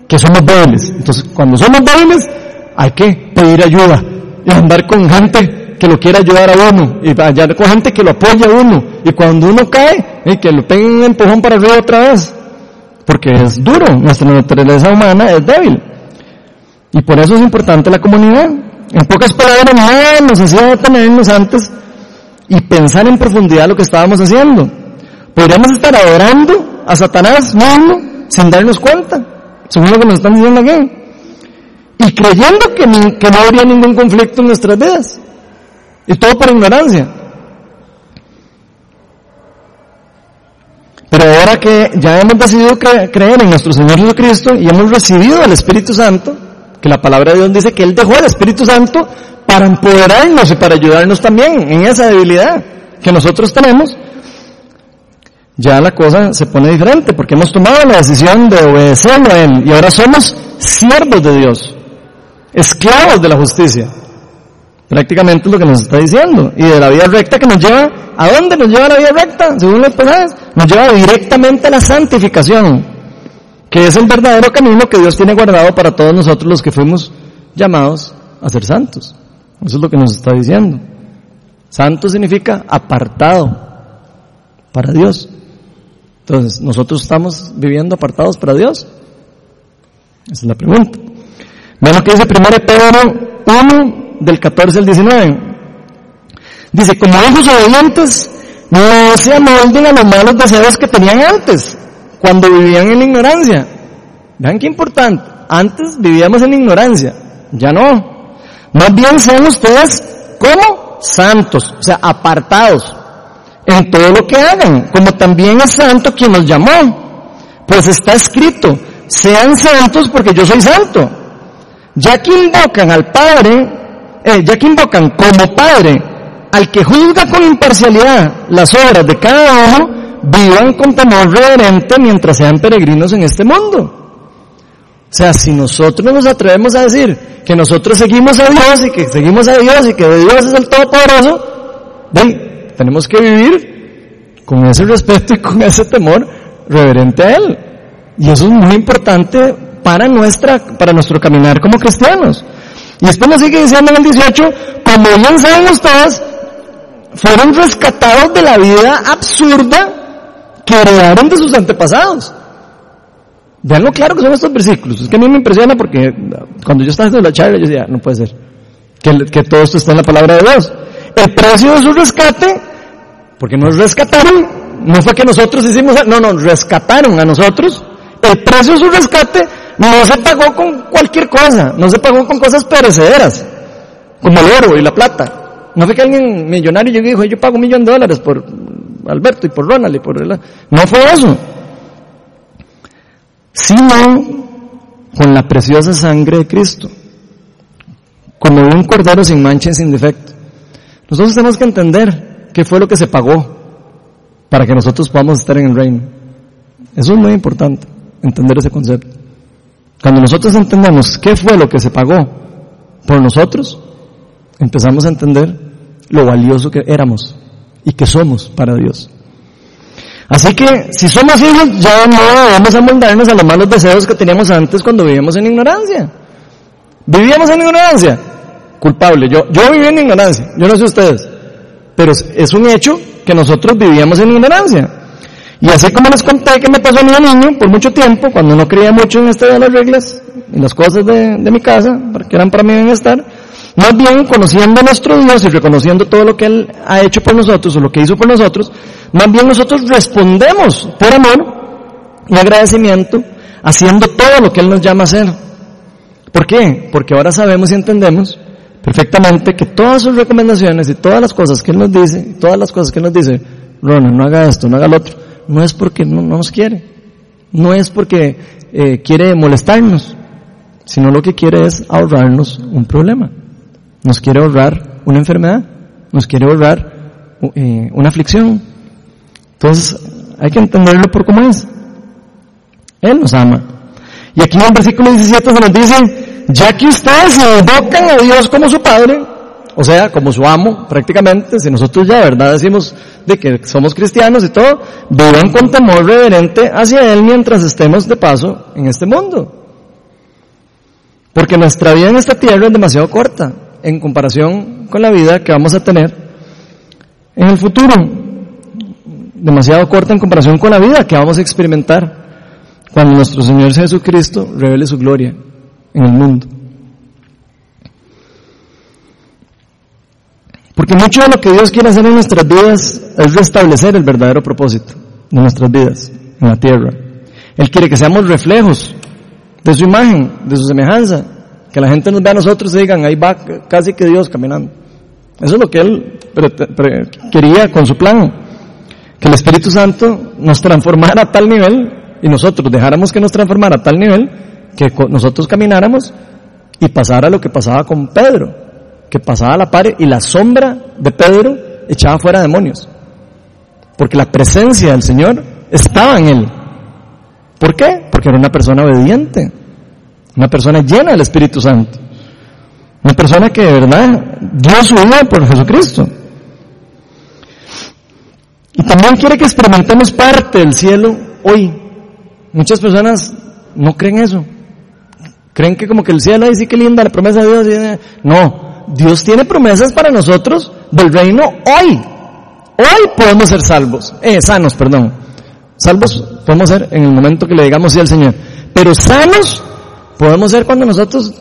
que somos débiles. Entonces, cuando somos débiles, hay que pedir ayuda y andar con gente que lo quiera ayudar a uno y andar con gente que lo apoya a uno. Y cuando uno cae, y que lo peguen un empujón para arriba otra vez. Porque es duro, nuestra naturaleza humana es débil. Y por eso es importante la comunidad. En pocas palabras, no nos hacía detenernos antes y pensar en profundidad lo que estábamos haciendo. Podríamos estar adorando a Satanás mismo sin darnos cuenta, según lo que nos están diciendo aquí. Y creyendo que, no habría ningún conflicto en nuestras vidas. Y todo por ignorancia. Pero ahora que ya hemos decidido creer en nuestro Señor Jesucristo y hemos recibido el Espíritu Santo, que la palabra de Dios dice que Él dejó el Espíritu Santo para empoderarnos y para ayudarnos también en esa debilidad que nosotros tenemos, ya la cosa se pone diferente, porque hemos tomado la decisión de obedecerlo a Él y ahora somos siervos de Dios, esclavos de la justicia. Prácticamente es lo que nos está diciendo. Y de la vida recta que nos lleva, ¿a dónde nos lleva la vida recta? Según los pasajes, nos lleva directamente a la santificación, que es el verdadero camino que Dios tiene guardado para todos nosotros los que fuimos llamados a ser santos. Eso es lo que nos está diciendo. Santo significa apartado para Dios. Entonces, ¿nosotros estamos viviendo apartados para Dios? Esa es la pregunta. Vean lo que dice 1 Pedro 1, del 14 al 19. Dice, como hijos obedientes, no se amolden a los malos deseos que tenían antes, cuando vivían en ignorancia. Vean qué importante. Antes vivíamos en ignorancia, ya no. Más bien sean ustedes como santos, o sea, apartados en todo lo que hagan, como también es santo quien nos llamó. Pues está escrito, sean santos porque yo soy santo. Ya que invocan al Padre, eh, ya que invocan como Padre al que juzga con imparcialidad las obras de cada uno, vivan con temor reverente mientras sean peregrinos en este mundo. O sea, si nosotros nos atrevemos a decir que nosotros seguimos a Dios y que seguimos a Dios y que Dios es el Todopoderoso, ven, tenemos que vivir con ese respeto y con ese temor reverente a Él. Y eso es muy importante para nuestra, para nuestro caminar como cristianos. Y después nos sigue diciendo en el 18, como bien saben ustedes, fueron rescatados de la vida absurda que heredaron de sus antepasados. Vean lo claro que son estos versículos. Es que a mí me impresiona porque cuando yo estaba haciendo la charla yo decía, no puede ser que, que todo esto está en la palabra de Dios. El precio de su rescate, porque nos rescataron, no fue que nosotros hicimos, no, no, rescataron a nosotros. El precio de su rescate no se pagó con cualquier cosa, no se pagó con cosas perecederas, como el oro y la plata. No fue que alguien millonario llegó y dijo, yo pago un millón de dólares por Alberto y por Ronald y por... El... No fue eso. Sino con la preciosa sangre de Cristo. Como un cordero sin mancha y sin defecto. Nosotros tenemos que entender qué fue lo que se pagó para que nosotros podamos estar en el reino. Eso es muy importante, entender ese concepto. Cuando nosotros entendemos qué fue lo que se pagó por nosotros, empezamos a entender lo valioso que éramos y que somos para Dios. Así que si somos hijos, ya no vamos a moldarnos a los malos deseos que teníamos antes cuando vivíamos en ignorancia. ¿Vivíamos en ignorancia? Culpable. Yo, yo viví en ignorancia. Yo no sé ustedes. Pero es un hecho que nosotros vivíamos en ignorancia. Y así como les conté que me pasó a mí niño por mucho tiempo, cuando no creía mucho en este de las reglas, en las cosas de, de mi casa, que eran para mi bienestar, más bien conociendo a nuestro Dios y reconociendo todo lo que Él ha hecho por nosotros o lo que hizo por nosotros, más bien nosotros respondemos por amor y agradecimiento haciendo todo lo que Él nos llama a hacer. ¿Por qué? Porque ahora sabemos y entendemos perfectamente que todas sus recomendaciones y todas las cosas que Él nos dice, todas las cosas que Él nos dice, Ronald, no haga esto, no haga lo otro, no es porque no, nos quiere, no es porque eh, quiere molestarnos, sino lo que quiere es ahorrarnos un problema. Nos quiere ahorrar una enfermedad, nos quiere ahorrar eh, una aflicción. Entonces, hay que entenderlo por cómo es. Él nos ama. Y aquí en el versículo 17 se nos dice, ya que ustedes invocan a Dios como su Padre, o sea, como su amo, prácticamente, si nosotros ya verdad decimos de que somos cristianos y todo, vivan con temor reverente hacia Él mientras estemos de paso en este mundo. Porque nuestra vida en esta tierra es demasiado corta en comparación con la vida que vamos a tener en el futuro. Demasiado corta en comparación con la vida que vamos a experimentar cuando nuestro Señor Jesucristo revele su gloria en el mundo. Porque mucho de lo que Dios quiere hacer en nuestras vidas es restablecer el verdadero propósito de nuestras vidas en la tierra. Él quiere que seamos reflejos de su imagen, de su semejanza, que la gente nos vea a nosotros y digan, ahí va casi que Dios caminando. Eso es lo que Él quería con su plan, que el Espíritu Santo nos transformara a tal nivel y nosotros dejáramos que nos transformara a tal nivel que nosotros camináramos y pasara lo que pasaba con Pedro que pasaba la pared y la sombra de Pedro echaba fuera demonios. Porque la presencia del Señor estaba en él. ¿Por qué? Porque era una persona obediente, una persona llena del Espíritu Santo, una persona que de verdad dio su vida por Jesucristo. Y también quiere que experimentemos parte del cielo hoy. Muchas personas no creen eso. Creen que como que el cielo, ahí sí que linda la promesa de Dios. No, Dios tiene promesas para nosotros del reino hoy. Hoy podemos ser salvos, eh, sanos, perdón. Salvos podemos ser en el momento que le digamos sí al Señor. Pero sanos podemos ser cuando nosotros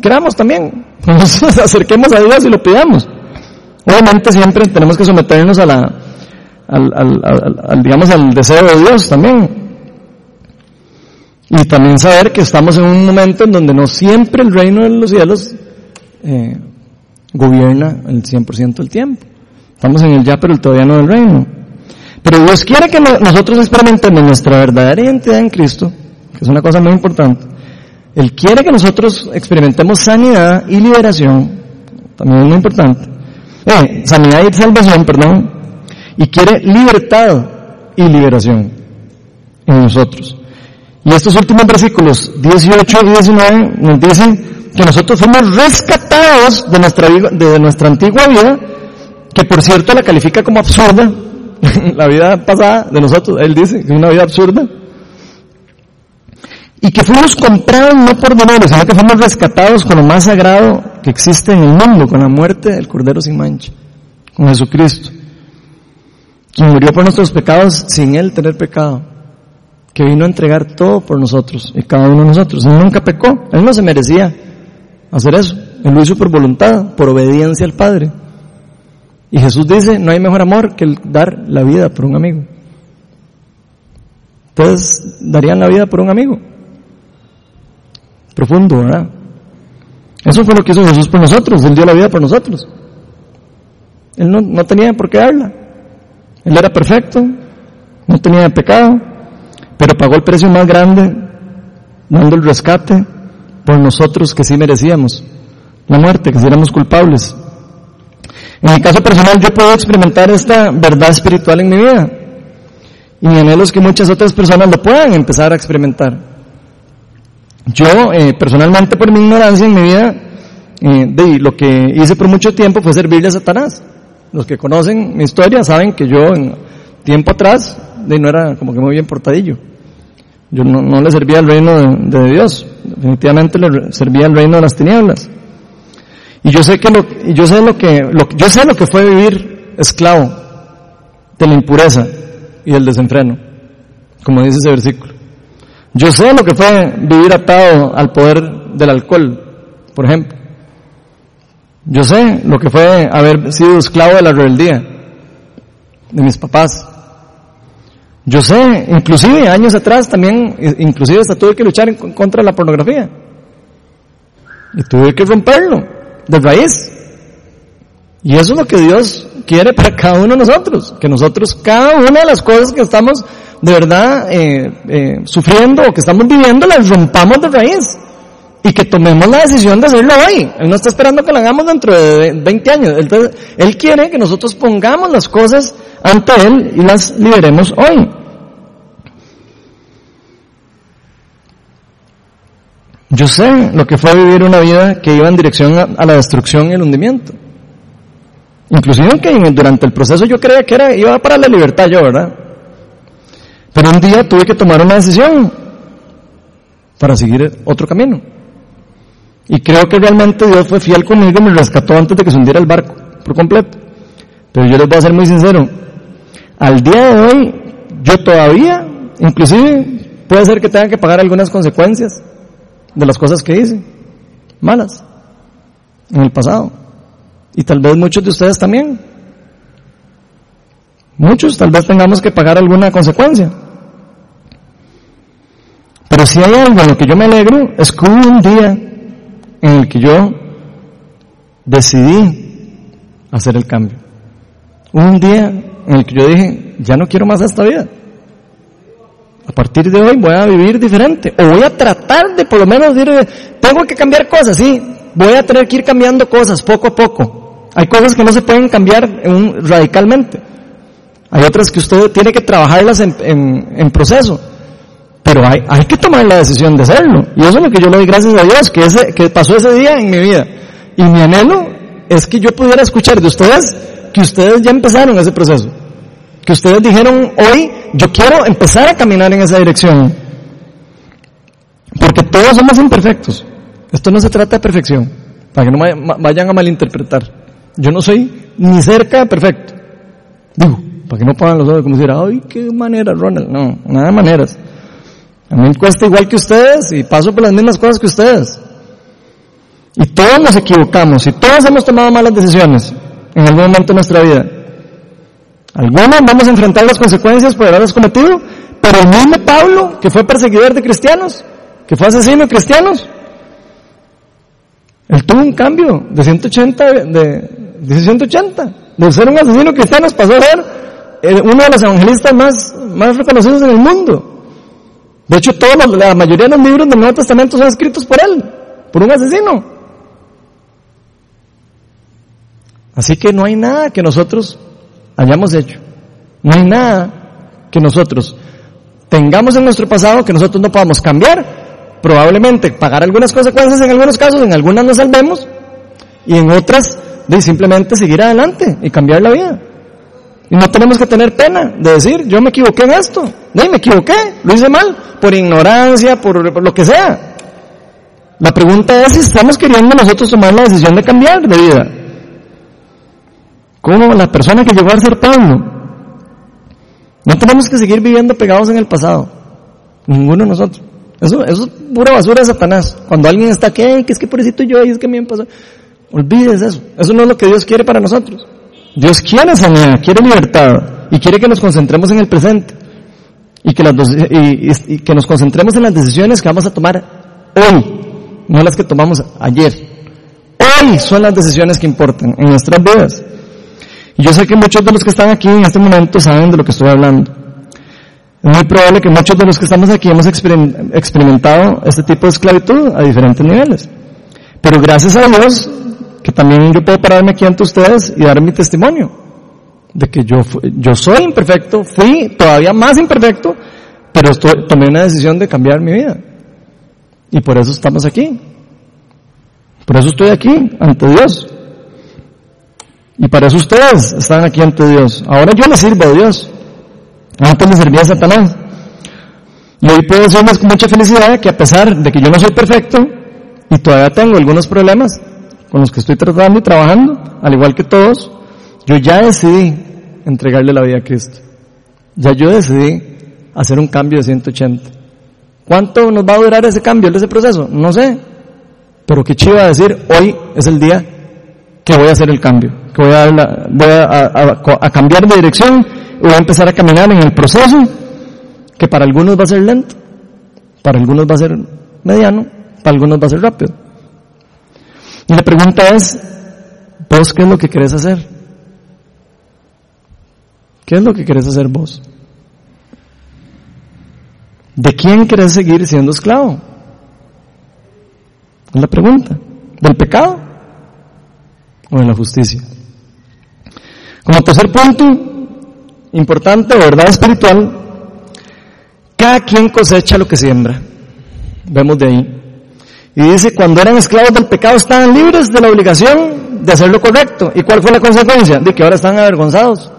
queramos también. <laughs> Nos acerquemos a Dios y lo pidamos. Obviamente siempre tenemos que someternos a la, al, digamos, al deseo de Dios también. Y también saber que estamos en un momento en donde no siempre el reino de los cielos eh, gobierna el 100% del tiempo. Estamos en el ya, pero todavía no del reino. Pero Dios quiere que nosotros experimentemos nuestra verdadera identidad en Cristo, que es una cosa muy importante. Él quiere que nosotros experimentemos sanidad y liberación, también es muy importante. Eh, sanidad y salvación, perdón, y quiere libertad y liberación en nosotros. Y estos últimos versículos 18 y 19 nos dicen que nosotros fuimos rescatados de nuestra, de nuestra antigua vida, que por cierto la califica como absurda, <laughs> la vida pasada de nosotros, él dice que es una vida absurda, y que fuimos comprados no por dinero, sino que fuimos rescatados con lo más sagrado que existe en el mundo, con la muerte del Cordero sin mancha, con Jesucristo quien murió por nuestros pecados sin Él tener pecado, que vino a entregar todo por nosotros y cada uno de nosotros. Él nunca pecó, Él no se merecía hacer eso, Él lo hizo por voluntad, por obediencia al Padre. Y Jesús dice, no hay mejor amor que el dar la vida por un amigo. Ustedes darían la vida por un amigo. Profundo, ¿verdad? Eso fue lo que hizo Jesús por nosotros, Él dio la vida por nosotros. Él no, no tenía por qué darla. Él era perfecto, no tenía pecado, pero pagó el precio más grande dando el rescate por nosotros que sí merecíamos la muerte, que si éramos culpables. En mi caso personal yo puedo experimentar esta verdad espiritual en mi vida y mi anhelo es que muchas otras personas lo puedan empezar a experimentar. Yo eh, personalmente por mi ignorancia en mi vida, eh, de, lo que hice por mucho tiempo fue servirle a Satanás. Los que conocen mi historia saben que yo en tiempo atrás no era como que muy bien portadillo. Yo no, le servía al reino de, Dios, definitivamente le servía al reino de las tinieblas. Y yo sé que lo, yo sé lo que, yo sé lo que fue vivir esclavo de la impureza y del desenfreno, como dice ese versículo. Yo sé lo que fue vivir atado al poder del alcohol, por ejemplo. Yo sé lo que fue haber sido esclavo de la rebeldía de mis papás. Yo sé, inclusive años atrás también, inclusive hasta tuve que luchar en contra la pornografía. Y tuve que romperlo de raíz. Y eso es lo que Dios quiere para cada uno de nosotros. Que nosotros, cada una de las cosas que estamos de verdad eh, eh, sufriendo o que estamos viviendo, las rompamos de raíz y que tomemos la decisión de hacerlo hoy. Él no está esperando que lo hagamos dentro de 20 años. Él quiere que nosotros pongamos las cosas ante Él y las liberemos hoy. Yo sé lo que fue vivir una vida que iba en dirección a, la destrucción y el hundimiento. Inclusive aunque durante el proceso yo creía que era, iba para la libertad yo, ¿verdad? Pero un día tuve que tomar una decisión para seguir otro camino. Y creo que realmente Dios fue fiel conmigo y me rescató antes de que se hundiera el barco por completo. Pero yo les voy a ser muy sincero. Al día de hoy, yo todavía, inclusive, puede ser que tenga que pagar algunas consecuencias de las cosas que hice, malas, en el pasado. Y tal vez muchos de ustedes también. Muchos tal vez tengamos que pagar alguna consecuencia. Pero si hay algo en lo que yo me alegro, es que un día en el que yo decidí hacer el cambio. Un día en el que yo dije, ya no quiero más esta vida. A partir de hoy voy a vivir diferente. O voy a tratar de por lo menos decir, tengo que cambiar cosas, sí. Voy a tener que ir cambiando cosas poco a poco. Hay cosas que no se pueden cambiar radicalmente. Hay otras que usted tiene que trabajarlas en, en, en proceso. Pero hay, hay que tomar la decisión de hacerlo. Y eso es lo que yo le doy gracias a Dios, que, ese, que pasó ese día en mi vida. Y mi anhelo es que yo pudiera escuchar de ustedes que ustedes ya empezaron ese proceso. Que ustedes dijeron hoy, yo quiero empezar a caminar en esa dirección. Porque todos somos imperfectos. Esto no se trata de perfección. Para que no vayan a malinterpretar. Yo no soy ni cerca de perfecto. Digo, para que no pongan los ojos como decir, ay, qué manera, Ronald. No, nada de maneras. A mí me cuesta igual que ustedes y paso por las mismas cosas que ustedes. Y todos nos equivocamos y todos hemos tomado malas decisiones en algún momento de nuestra vida. Algunos vamos a enfrentar las consecuencias por haberlas cometido, pero el mismo Pablo, que fue perseguidor de cristianos, que fue asesino de cristianos, él tuvo un cambio de 180, de, de 180. De ser un asesino cristiano pasó a ser eh, uno de los evangelistas más, más reconocidos en el mundo. De hecho, todos la mayoría de los libros del Nuevo Testamento son escritos por él, por un asesino. Así que no hay nada que nosotros hayamos hecho. No hay nada que nosotros tengamos en nuestro pasado que nosotros no podamos cambiar. Probablemente pagar algunas consecuencias en algunos casos, en algunas nos salvemos y en otras de simplemente seguir adelante y cambiar la vida. Y no tenemos que tener pena de decir, yo me equivoqué en esto. No, me equivoqué, lo hice mal, por ignorancia, por, por lo que sea. La pregunta es si estamos queriendo nosotros tomar la decisión de cambiar de vida. Como la persona que llegó a ser. No tenemos que seguir viviendo pegados en el pasado. Ninguno de nosotros. Eso, eso es pura basura de Satanás. Cuando alguien está aquí, que es que pobrecito yo, y es que a me pasó. Olvídese eso. Eso no es lo que Dios quiere para nosotros. Dios quiere sanidad, quiere libertad y quiere que nos concentremos en el presente y que, las, y que nos concentremos en las decisiones que vamos a tomar hoy, no las que tomamos ayer. Hoy son las decisiones que importan en nuestras vidas. Y yo sé que muchos de los que están aquí en este momento saben de lo que estoy hablando. Es muy probable que muchos de los que estamos aquí hemos experimentado este tipo de esclavitud a diferentes niveles. Pero gracias a Dios, que también yo puedo pararme aquí ante ustedes y dar mi testimonio de que yo, yo soy imperfecto, fui todavía más imperfecto, pero tomé una decisión de cambiar mi vida. Y por eso estamos aquí. Por eso estoy aquí, ante Dios. Y para eso ustedes están aquí ante Dios. Ahora yo le sirvo a Dios. Antes le servía a Satanás. Y hoy puedo decirles con mucha felicidad que a pesar de que yo no soy perfecto y todavía tengo algunos problemas con los que estoy tratando y trabajando, al igual que todos, yo ya decidí entregarle la vida a Cristo. Ya yo decidí hacer un cambio de 180. ¿Cuánto nos va a durar ese cambio, ese proceso? No sé. Pero qué chido decir, hoy es el día que voy a hacer el cambio, que voy a, a, cambiar de dirección voy a empezar a caminar en el proceso que para algunos va a ser lento, para algunos va a ser mediano, para algunos va a ser rápido. Y la pregunta es, ¿vos qué es lo que querés hacer? ¿Qué es lo que querés hacer vos? ¿De quién querés seguir siendo esclavo? Es la pregunta. ¿Del pecado? O en la justicia. Como tercer punto, importante, verdad espiritual, cada quien cosecha lo que siembra. Vemos de ahí. Y dice, cuando eran esclavos del pecado estaban libres de la obligación de hacer lo correcto. ¿Y cuál fue la consecuencia? De que ahora están avergonzados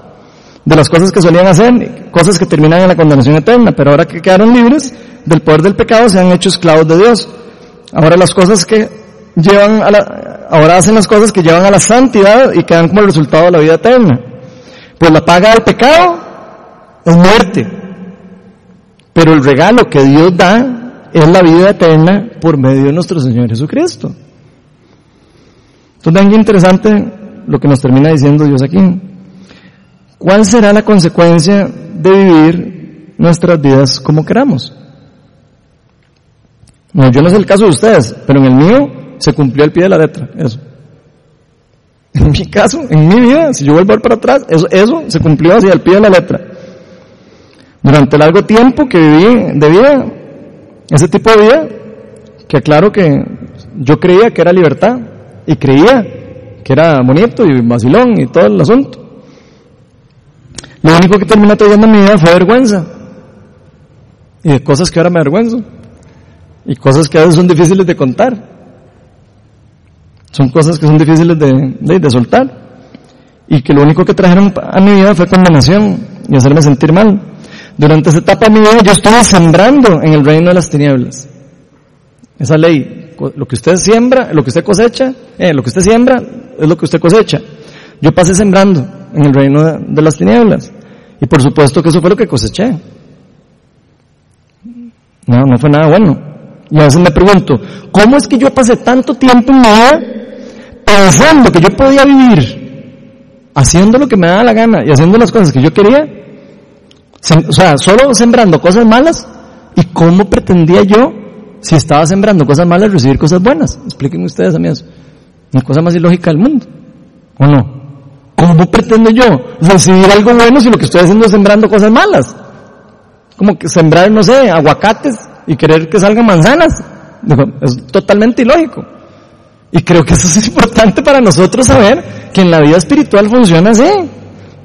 de las cosas que solían hacer, cosas que terminan en la condenación eterna, pero ahora que quedaron libres del poder del pecado se han hecho esclavos de Dios. Ahora las cosas que llevan a la, ahora hacen las cosas que llevan a la santidad y quedan como el resultado de la vida eterna. Pues la paga del pecado es muerte. Pero el regalo que Dios da es la vida eterna por medio de nuestro Señor Jesucristo. Entonces, es interesante lo que nos termina diciendo Dios aquí. ¿Cuál será la consecuencia de vivir nuestras vidas como queramos? No, yo no sé el caso de ustedes, pero en el mío se cumplió al pie de la letra, eso. En mi caso, en mi vida, si yo vuelvo a ver para atrás, eso, eso se cumplió así al pie de la letra. Durante largo tiempo que viví de vida, ese tipo de vida, que claro que yo creía que era libertad, y creía que era bonito y vacilón y todo el asunto. Lo único que terminó trayendo en mi vida fue vergüenza. Y cosas que ahora me avergüenzo. Y cosas que a veces son difíciles de contar. Son cosas que son difíciles de, de, de soltar. Y que lo único que trajeron a mi vida fue condenación y hacerme sentir mal. Durante esa etapa de mi vida yo estuve sembrando en el reino de las tinieblas. Esa ley, lo que usted siembra, lo que usted cosecha, eh, lo que usted siembra es lo que usted cosecha. Yo pasé sembrando en el reino de, de las tinieblas. Y por supuesto que eso fue lo que coseché. No, no fue nada bueno. Y a veces me pregunto, ¿cómo es que yo pasé tanto tiempo en mi vida pensando que yo podía vivir haciendo lo que me daba la gana y haciendo las cosas que yo quería? O sea, solo sembrando cosas malas. ¿Y cómo pretendía yo, si estaba sembrando cosas malas, recibir cosas buenas? Explíquenme ustedes a mí eso. La cosa más ilógica del mundo. ¿O no? ¿Cómo pretendo yo recibir algo bueno si lo que estoy haciendo es sembrando cosas malas? Como que sembrar, no sé, aguacates y querer que salgan manzanas. Es totalmente ilógico. Y creo que eso es importante para nosotros saber que en la vida espiritual funciona así.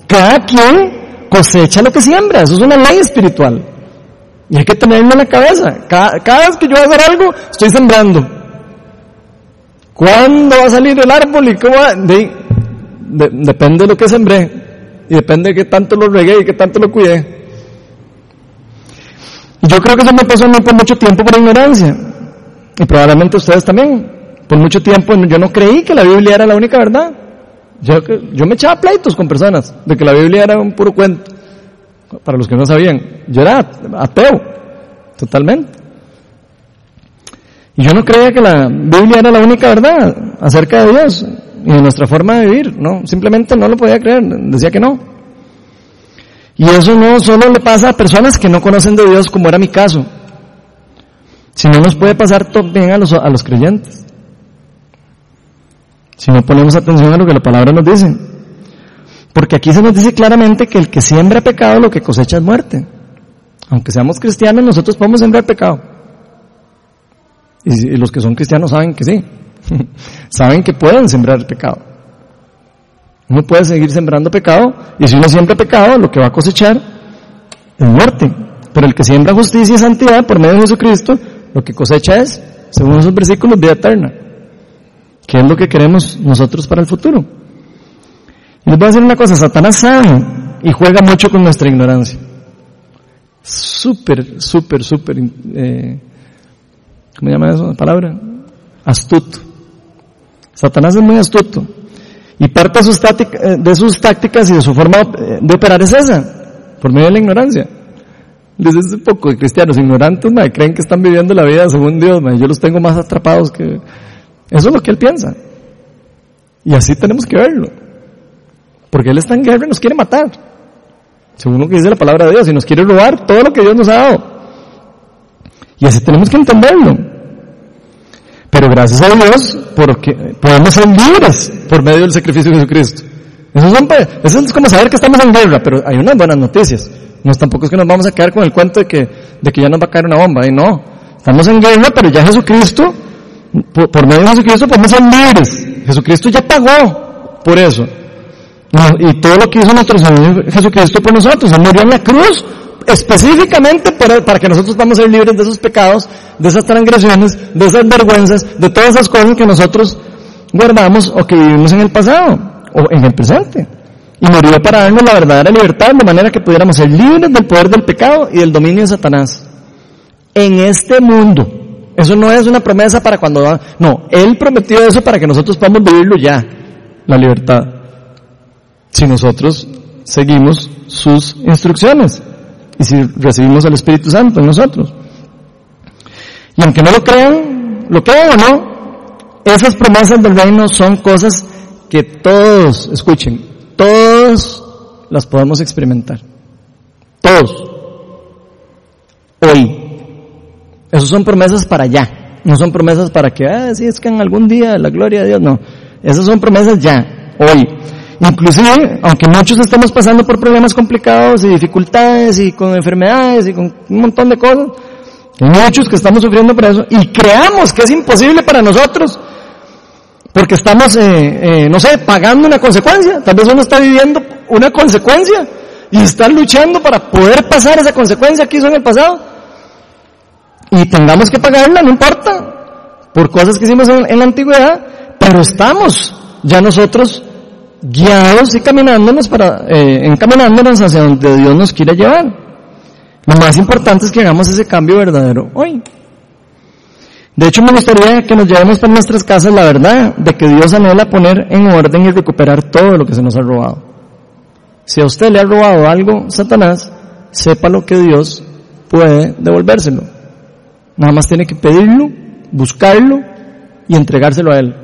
Cada quien cosecha lo que siembra. Eso es una ley espiritual. Y hay que tenerlo en la cabeza. Cada, vez que yo voy a hacer algo, estoy sembrando. ¿Cuándo va a salir el árbol y cómo va? De, depende de lo que sembré. Y depende de qué tanto lo regué y qué tanto lo cuidé. Y yo creo que eso me pasó a mí por mucho tiempo por ignorancia. Y probablemente ustedes también. Por mucho tiempo yo no creí que la Biblia era la única verdad. Yo, me echaba pleitos con personas de que la Biblia era un puro cuento. Para los que no sabían, yo era ateo, totalmente. Y yo no creía que la Biblia era la única verdad acerca de Dios y de nuestra forma de vivir, no, simplemente no lo podía creer, decía que no. Y eso no solo le pasa a personas que no conocen de Dios, como era mi caso, sino nos puede pasar también a a los creyentes. Si no ponemos atención a lo que la palabra nos dice. Porque aquí se nos dice claramente que el que siembra pecado lo que cosecha es muerte. Aunque seamos cristianos, nosotros podemos sembrar pecado. Y, los que son cristianos saben que sí. <laughs> saben que pueden sembrar pecado. Uno puede seguir sembrando pecado y si uno siembra pecado, lo que va a cosechar es muerte. Pero el que siembra justicia y santidad por medio de Jesucristo, lo que cosecha es, según esos versículos, vida eterna. ¿Qué es lo que queremos nosotros para el futuro? Y les voy a decir una cosa, Satanás sabe y juega mucho con nuestra ignorancia. Súper, súper, súper, eh, ¿cómo se llama eso la palabra? Astuto. Satanás es muy astuto. Y parte de sus, sus tácticas y de su forma de operar es esa, por medio de la ignorancia. Les dice un poco cristianos ignorantes, me creen que están viviendo la vida según Dios, yo los tengo más atrapados que... Eso es lo que él piensa. Y así tenemos que verlo. Porque él está en guerra y nos quiere matar. Según lo que dice la palabra de Dios, y nos quiere robar todo lo que Dios nos ha dado. Y así tenemos que entenderlo. Pero gracias a Dios, porque podemos ser libres por medio del sacrificio de Jesucristo. Eso, eso es como saber que estamos en guerra, pero hay unas buenas noticias. No tampoco es que nos vamos a quedar con el cuento de que, de que ya nos va a caer una bomba. Y no, estamos en guerra, pero ya Jesucristo, por, por medio de Jesucristo podemos ser libres. Jesucristo ya pagó por eso. Y todo lo que hizo nuestro Señor Jesucristo por nosotros, Él murió en la cruz específicamente para, para, que nosotros podamos ser libres de esos pecados, de esas transgresiones, de esas vergüenzas, de todas esas cosas que nosotros guardamos o que vivimos en el pasado o en el presente. Y murió para darnos la verdadera libertad de manera que pudiéramos ser libres del poder del pecado y del dominio de Satanás. En este mundo. Eso no es una promesa para cuando va, no, Él prometió eso para que nosotros podamos vivirlo ya, la libertad. Si nosotros seguimos sus instrucciones y si recibimos el Espíritu Santo en nosotros. Y aunque no lo crean, lo crean o no, esas promesas del reino son cosas que todos, escuchen, todos las podemos experimentar. Todos. Hoy. Esas son promesas para allá. No son promesas para que, ah, sí, es que en algún día la gloria de Dios, no. Esas son promesas ya, hoy. Inclusive, aunque muchos estemos pasando por problemas complicados y dificultades y con enfermedades y con un montón de cosas, muchos que estamos sufriendo por eso y creamos que es imposible para nosotros porque estamos, eh, eh, no sé, pagando una consecuencia. Tal vez uno está viviendo una consecuencia, y están luchando para poder pasar esa consecuencia que hizo en el pasado. Y tengamos que pagarla, no importa, por cosas que hicimos en, la antigüedad, pero estamos ya nosotros guiados y caminándonos para, eh, encaminándonos hacia donde Dios nos quiere llevar. Lo más importante es que hagamos ese cambio verdadero hoy. De hecho, me gustaría que nos llevemos para nuestras casas la verdad de que Dios anhela poner en orden y recuperar todo lo que se nos ha robado. Si a usted le ha robado algo, Satanás, sépalo que Dios puede devolvérselo. Nada más tiene que pedirlo, buscarlo y entregárselo a Él.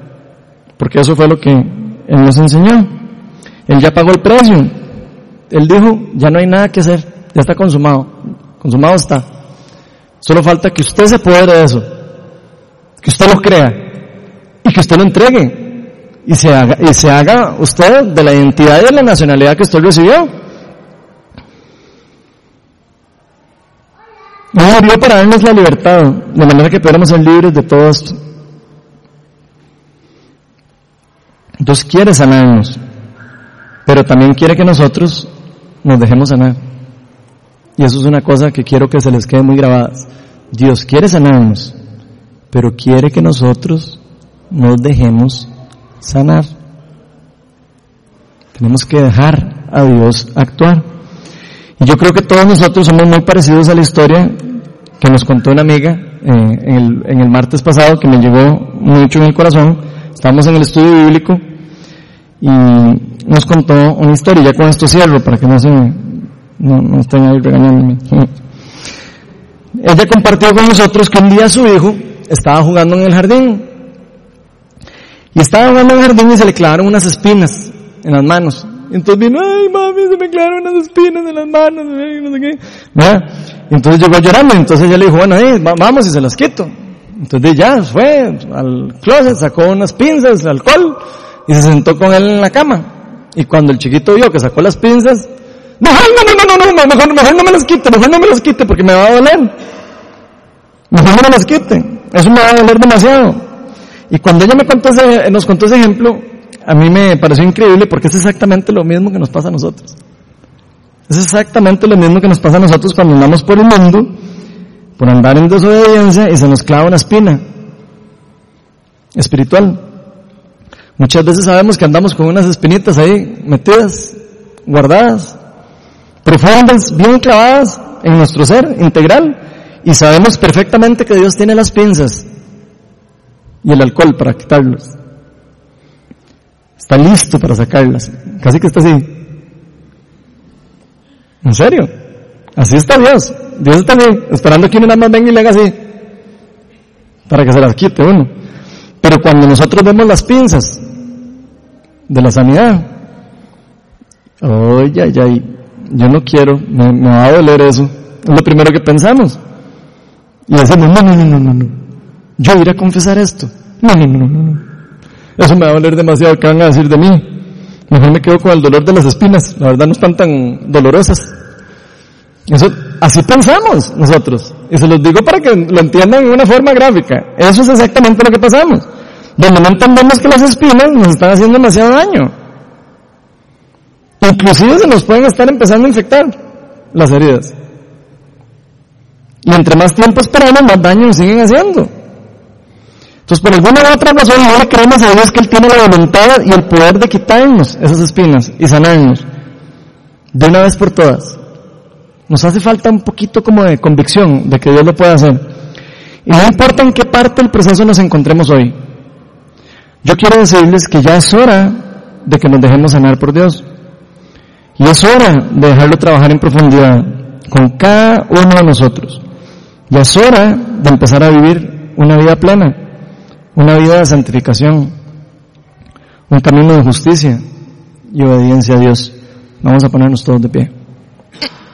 Porque eso fue lo que Él nos enseñó. Él ya pagó el precio. Él dijo, ya no hay nada que hacer, ya está consumado. Consumado está. Solo falta que usted se apodere de eso que usted lo crea y que usted lo entregue y se haga, y se haga usted de la identidad y de la nacionalidad que usted recibió. Murió para darnos la libertad, de manera que podamos ser libres de todo esto. Dios quiere sanarnos, pero también quiere que nosotros nos dejemos sanar. Y eso es una cosa que quiero que se les quede muy grabada. Dios quiere sanarnos, pero quiere que nosotros nos dejemos sanar. Tenemos que dejar a Dios actuar. Y yo creo que todos nosotros somos muy parecidos a la historia que nos contó una amiga eh, en, el, martes pasado que me llegó mucho en el corazón. Estábamos en el estudio bíblico y nos contó una historia. Ya con esto cierro para que no se no, no estén ahí regañándome. Ella compartió con nosotros que un día su hijo estaba jugando en el jardín. Y estaba jugando en el jardín y se le clavaron unas espinas en las manos. Y entonces vino, ay mami, se me clavaron unas espinas en las manos, no sé qué. Y entonces llegó llorando, entonces ella le dijo, bueno, vamos y se las quito. Entonces ya fue al closet, sacó unas pinzas, alcohol, y se sentó con él en la cama. Y cuando el chiquito vio que sacó las pinzas, no, no, no, no, no, mejor, mejor no me las quite, mejor no me las quite porque me va a doler. Mejor no me las quite. Eso me va a doler demasiado. Y cuando ella me contó ese, nos contó ese ejemplo, a mí me pareció increíble porque es exactamente lo mismo que nos pasa a nosotros. Es exactamente lo mismo que nos pasa a nosotros cuando andamos por el mundo, por andar en desobediencia y se nos clava una espina espiritual. Muchas veces sabemos que andamos con unas espinitas ahí metidas, guardadas, profundas, bien clavadas en nuestro ser integral y sabemos perfectamente que Dios tiene las pinzas y el alcohol para quitarlos. Está listo para sacarlas. Casi que está así. ¿En serio? Así está Dios. Dios está bien, esperando que uno nada más venga y le haga así. Para que se las quite uno. Pero cuando nosotros vemos las pinzas de la sanidad, oye, ay, ay, yo no quiero, me, me va a doler eso. Es lo primero que pensamos. Y decimos, no, no, no, no, no, no. Yo iré a confesar esto. No, no, no, no, no. Eso me va a doler demasiado, ¿qué van a decir de mí? Mejor me quedo con el dolor de las espinas. La verdad no están tan dolorosas. Eso, así pensamos nosotros. Y se los digo para que lo entiendan en una forma gráfica. Eso es exactamente lo que pasamos. Donde no entendemos que las espinas nos están haciendo demasiado daño. Inclusive se nos pueden estar empezando a infectar las heridas. Y entre más tiempo esperamos, más daño nos siguen haciendo. Entonces, por alguna u otra razón, ahora creemos a Dios que Él tiene la voluntad y el poder de quitarnos esas espinas y sanarnos. De una vez por todas. Nos hace falta un poquito como de convicción de que Dios lo puede hacer. Y no importa en qué parte del proceso nos encontremos hoy. Yo quiero decirles que ya es hora de que nos dejemos sanar por Dios. Y es hora de dejarlo trabajar en profundidad con cada uno de nosotros. Ya es hora de empezar a vivir una vida plena, una vida de santificación, un camino de justicia y obediencia a Dios. Vamos a ponernos todos de pie.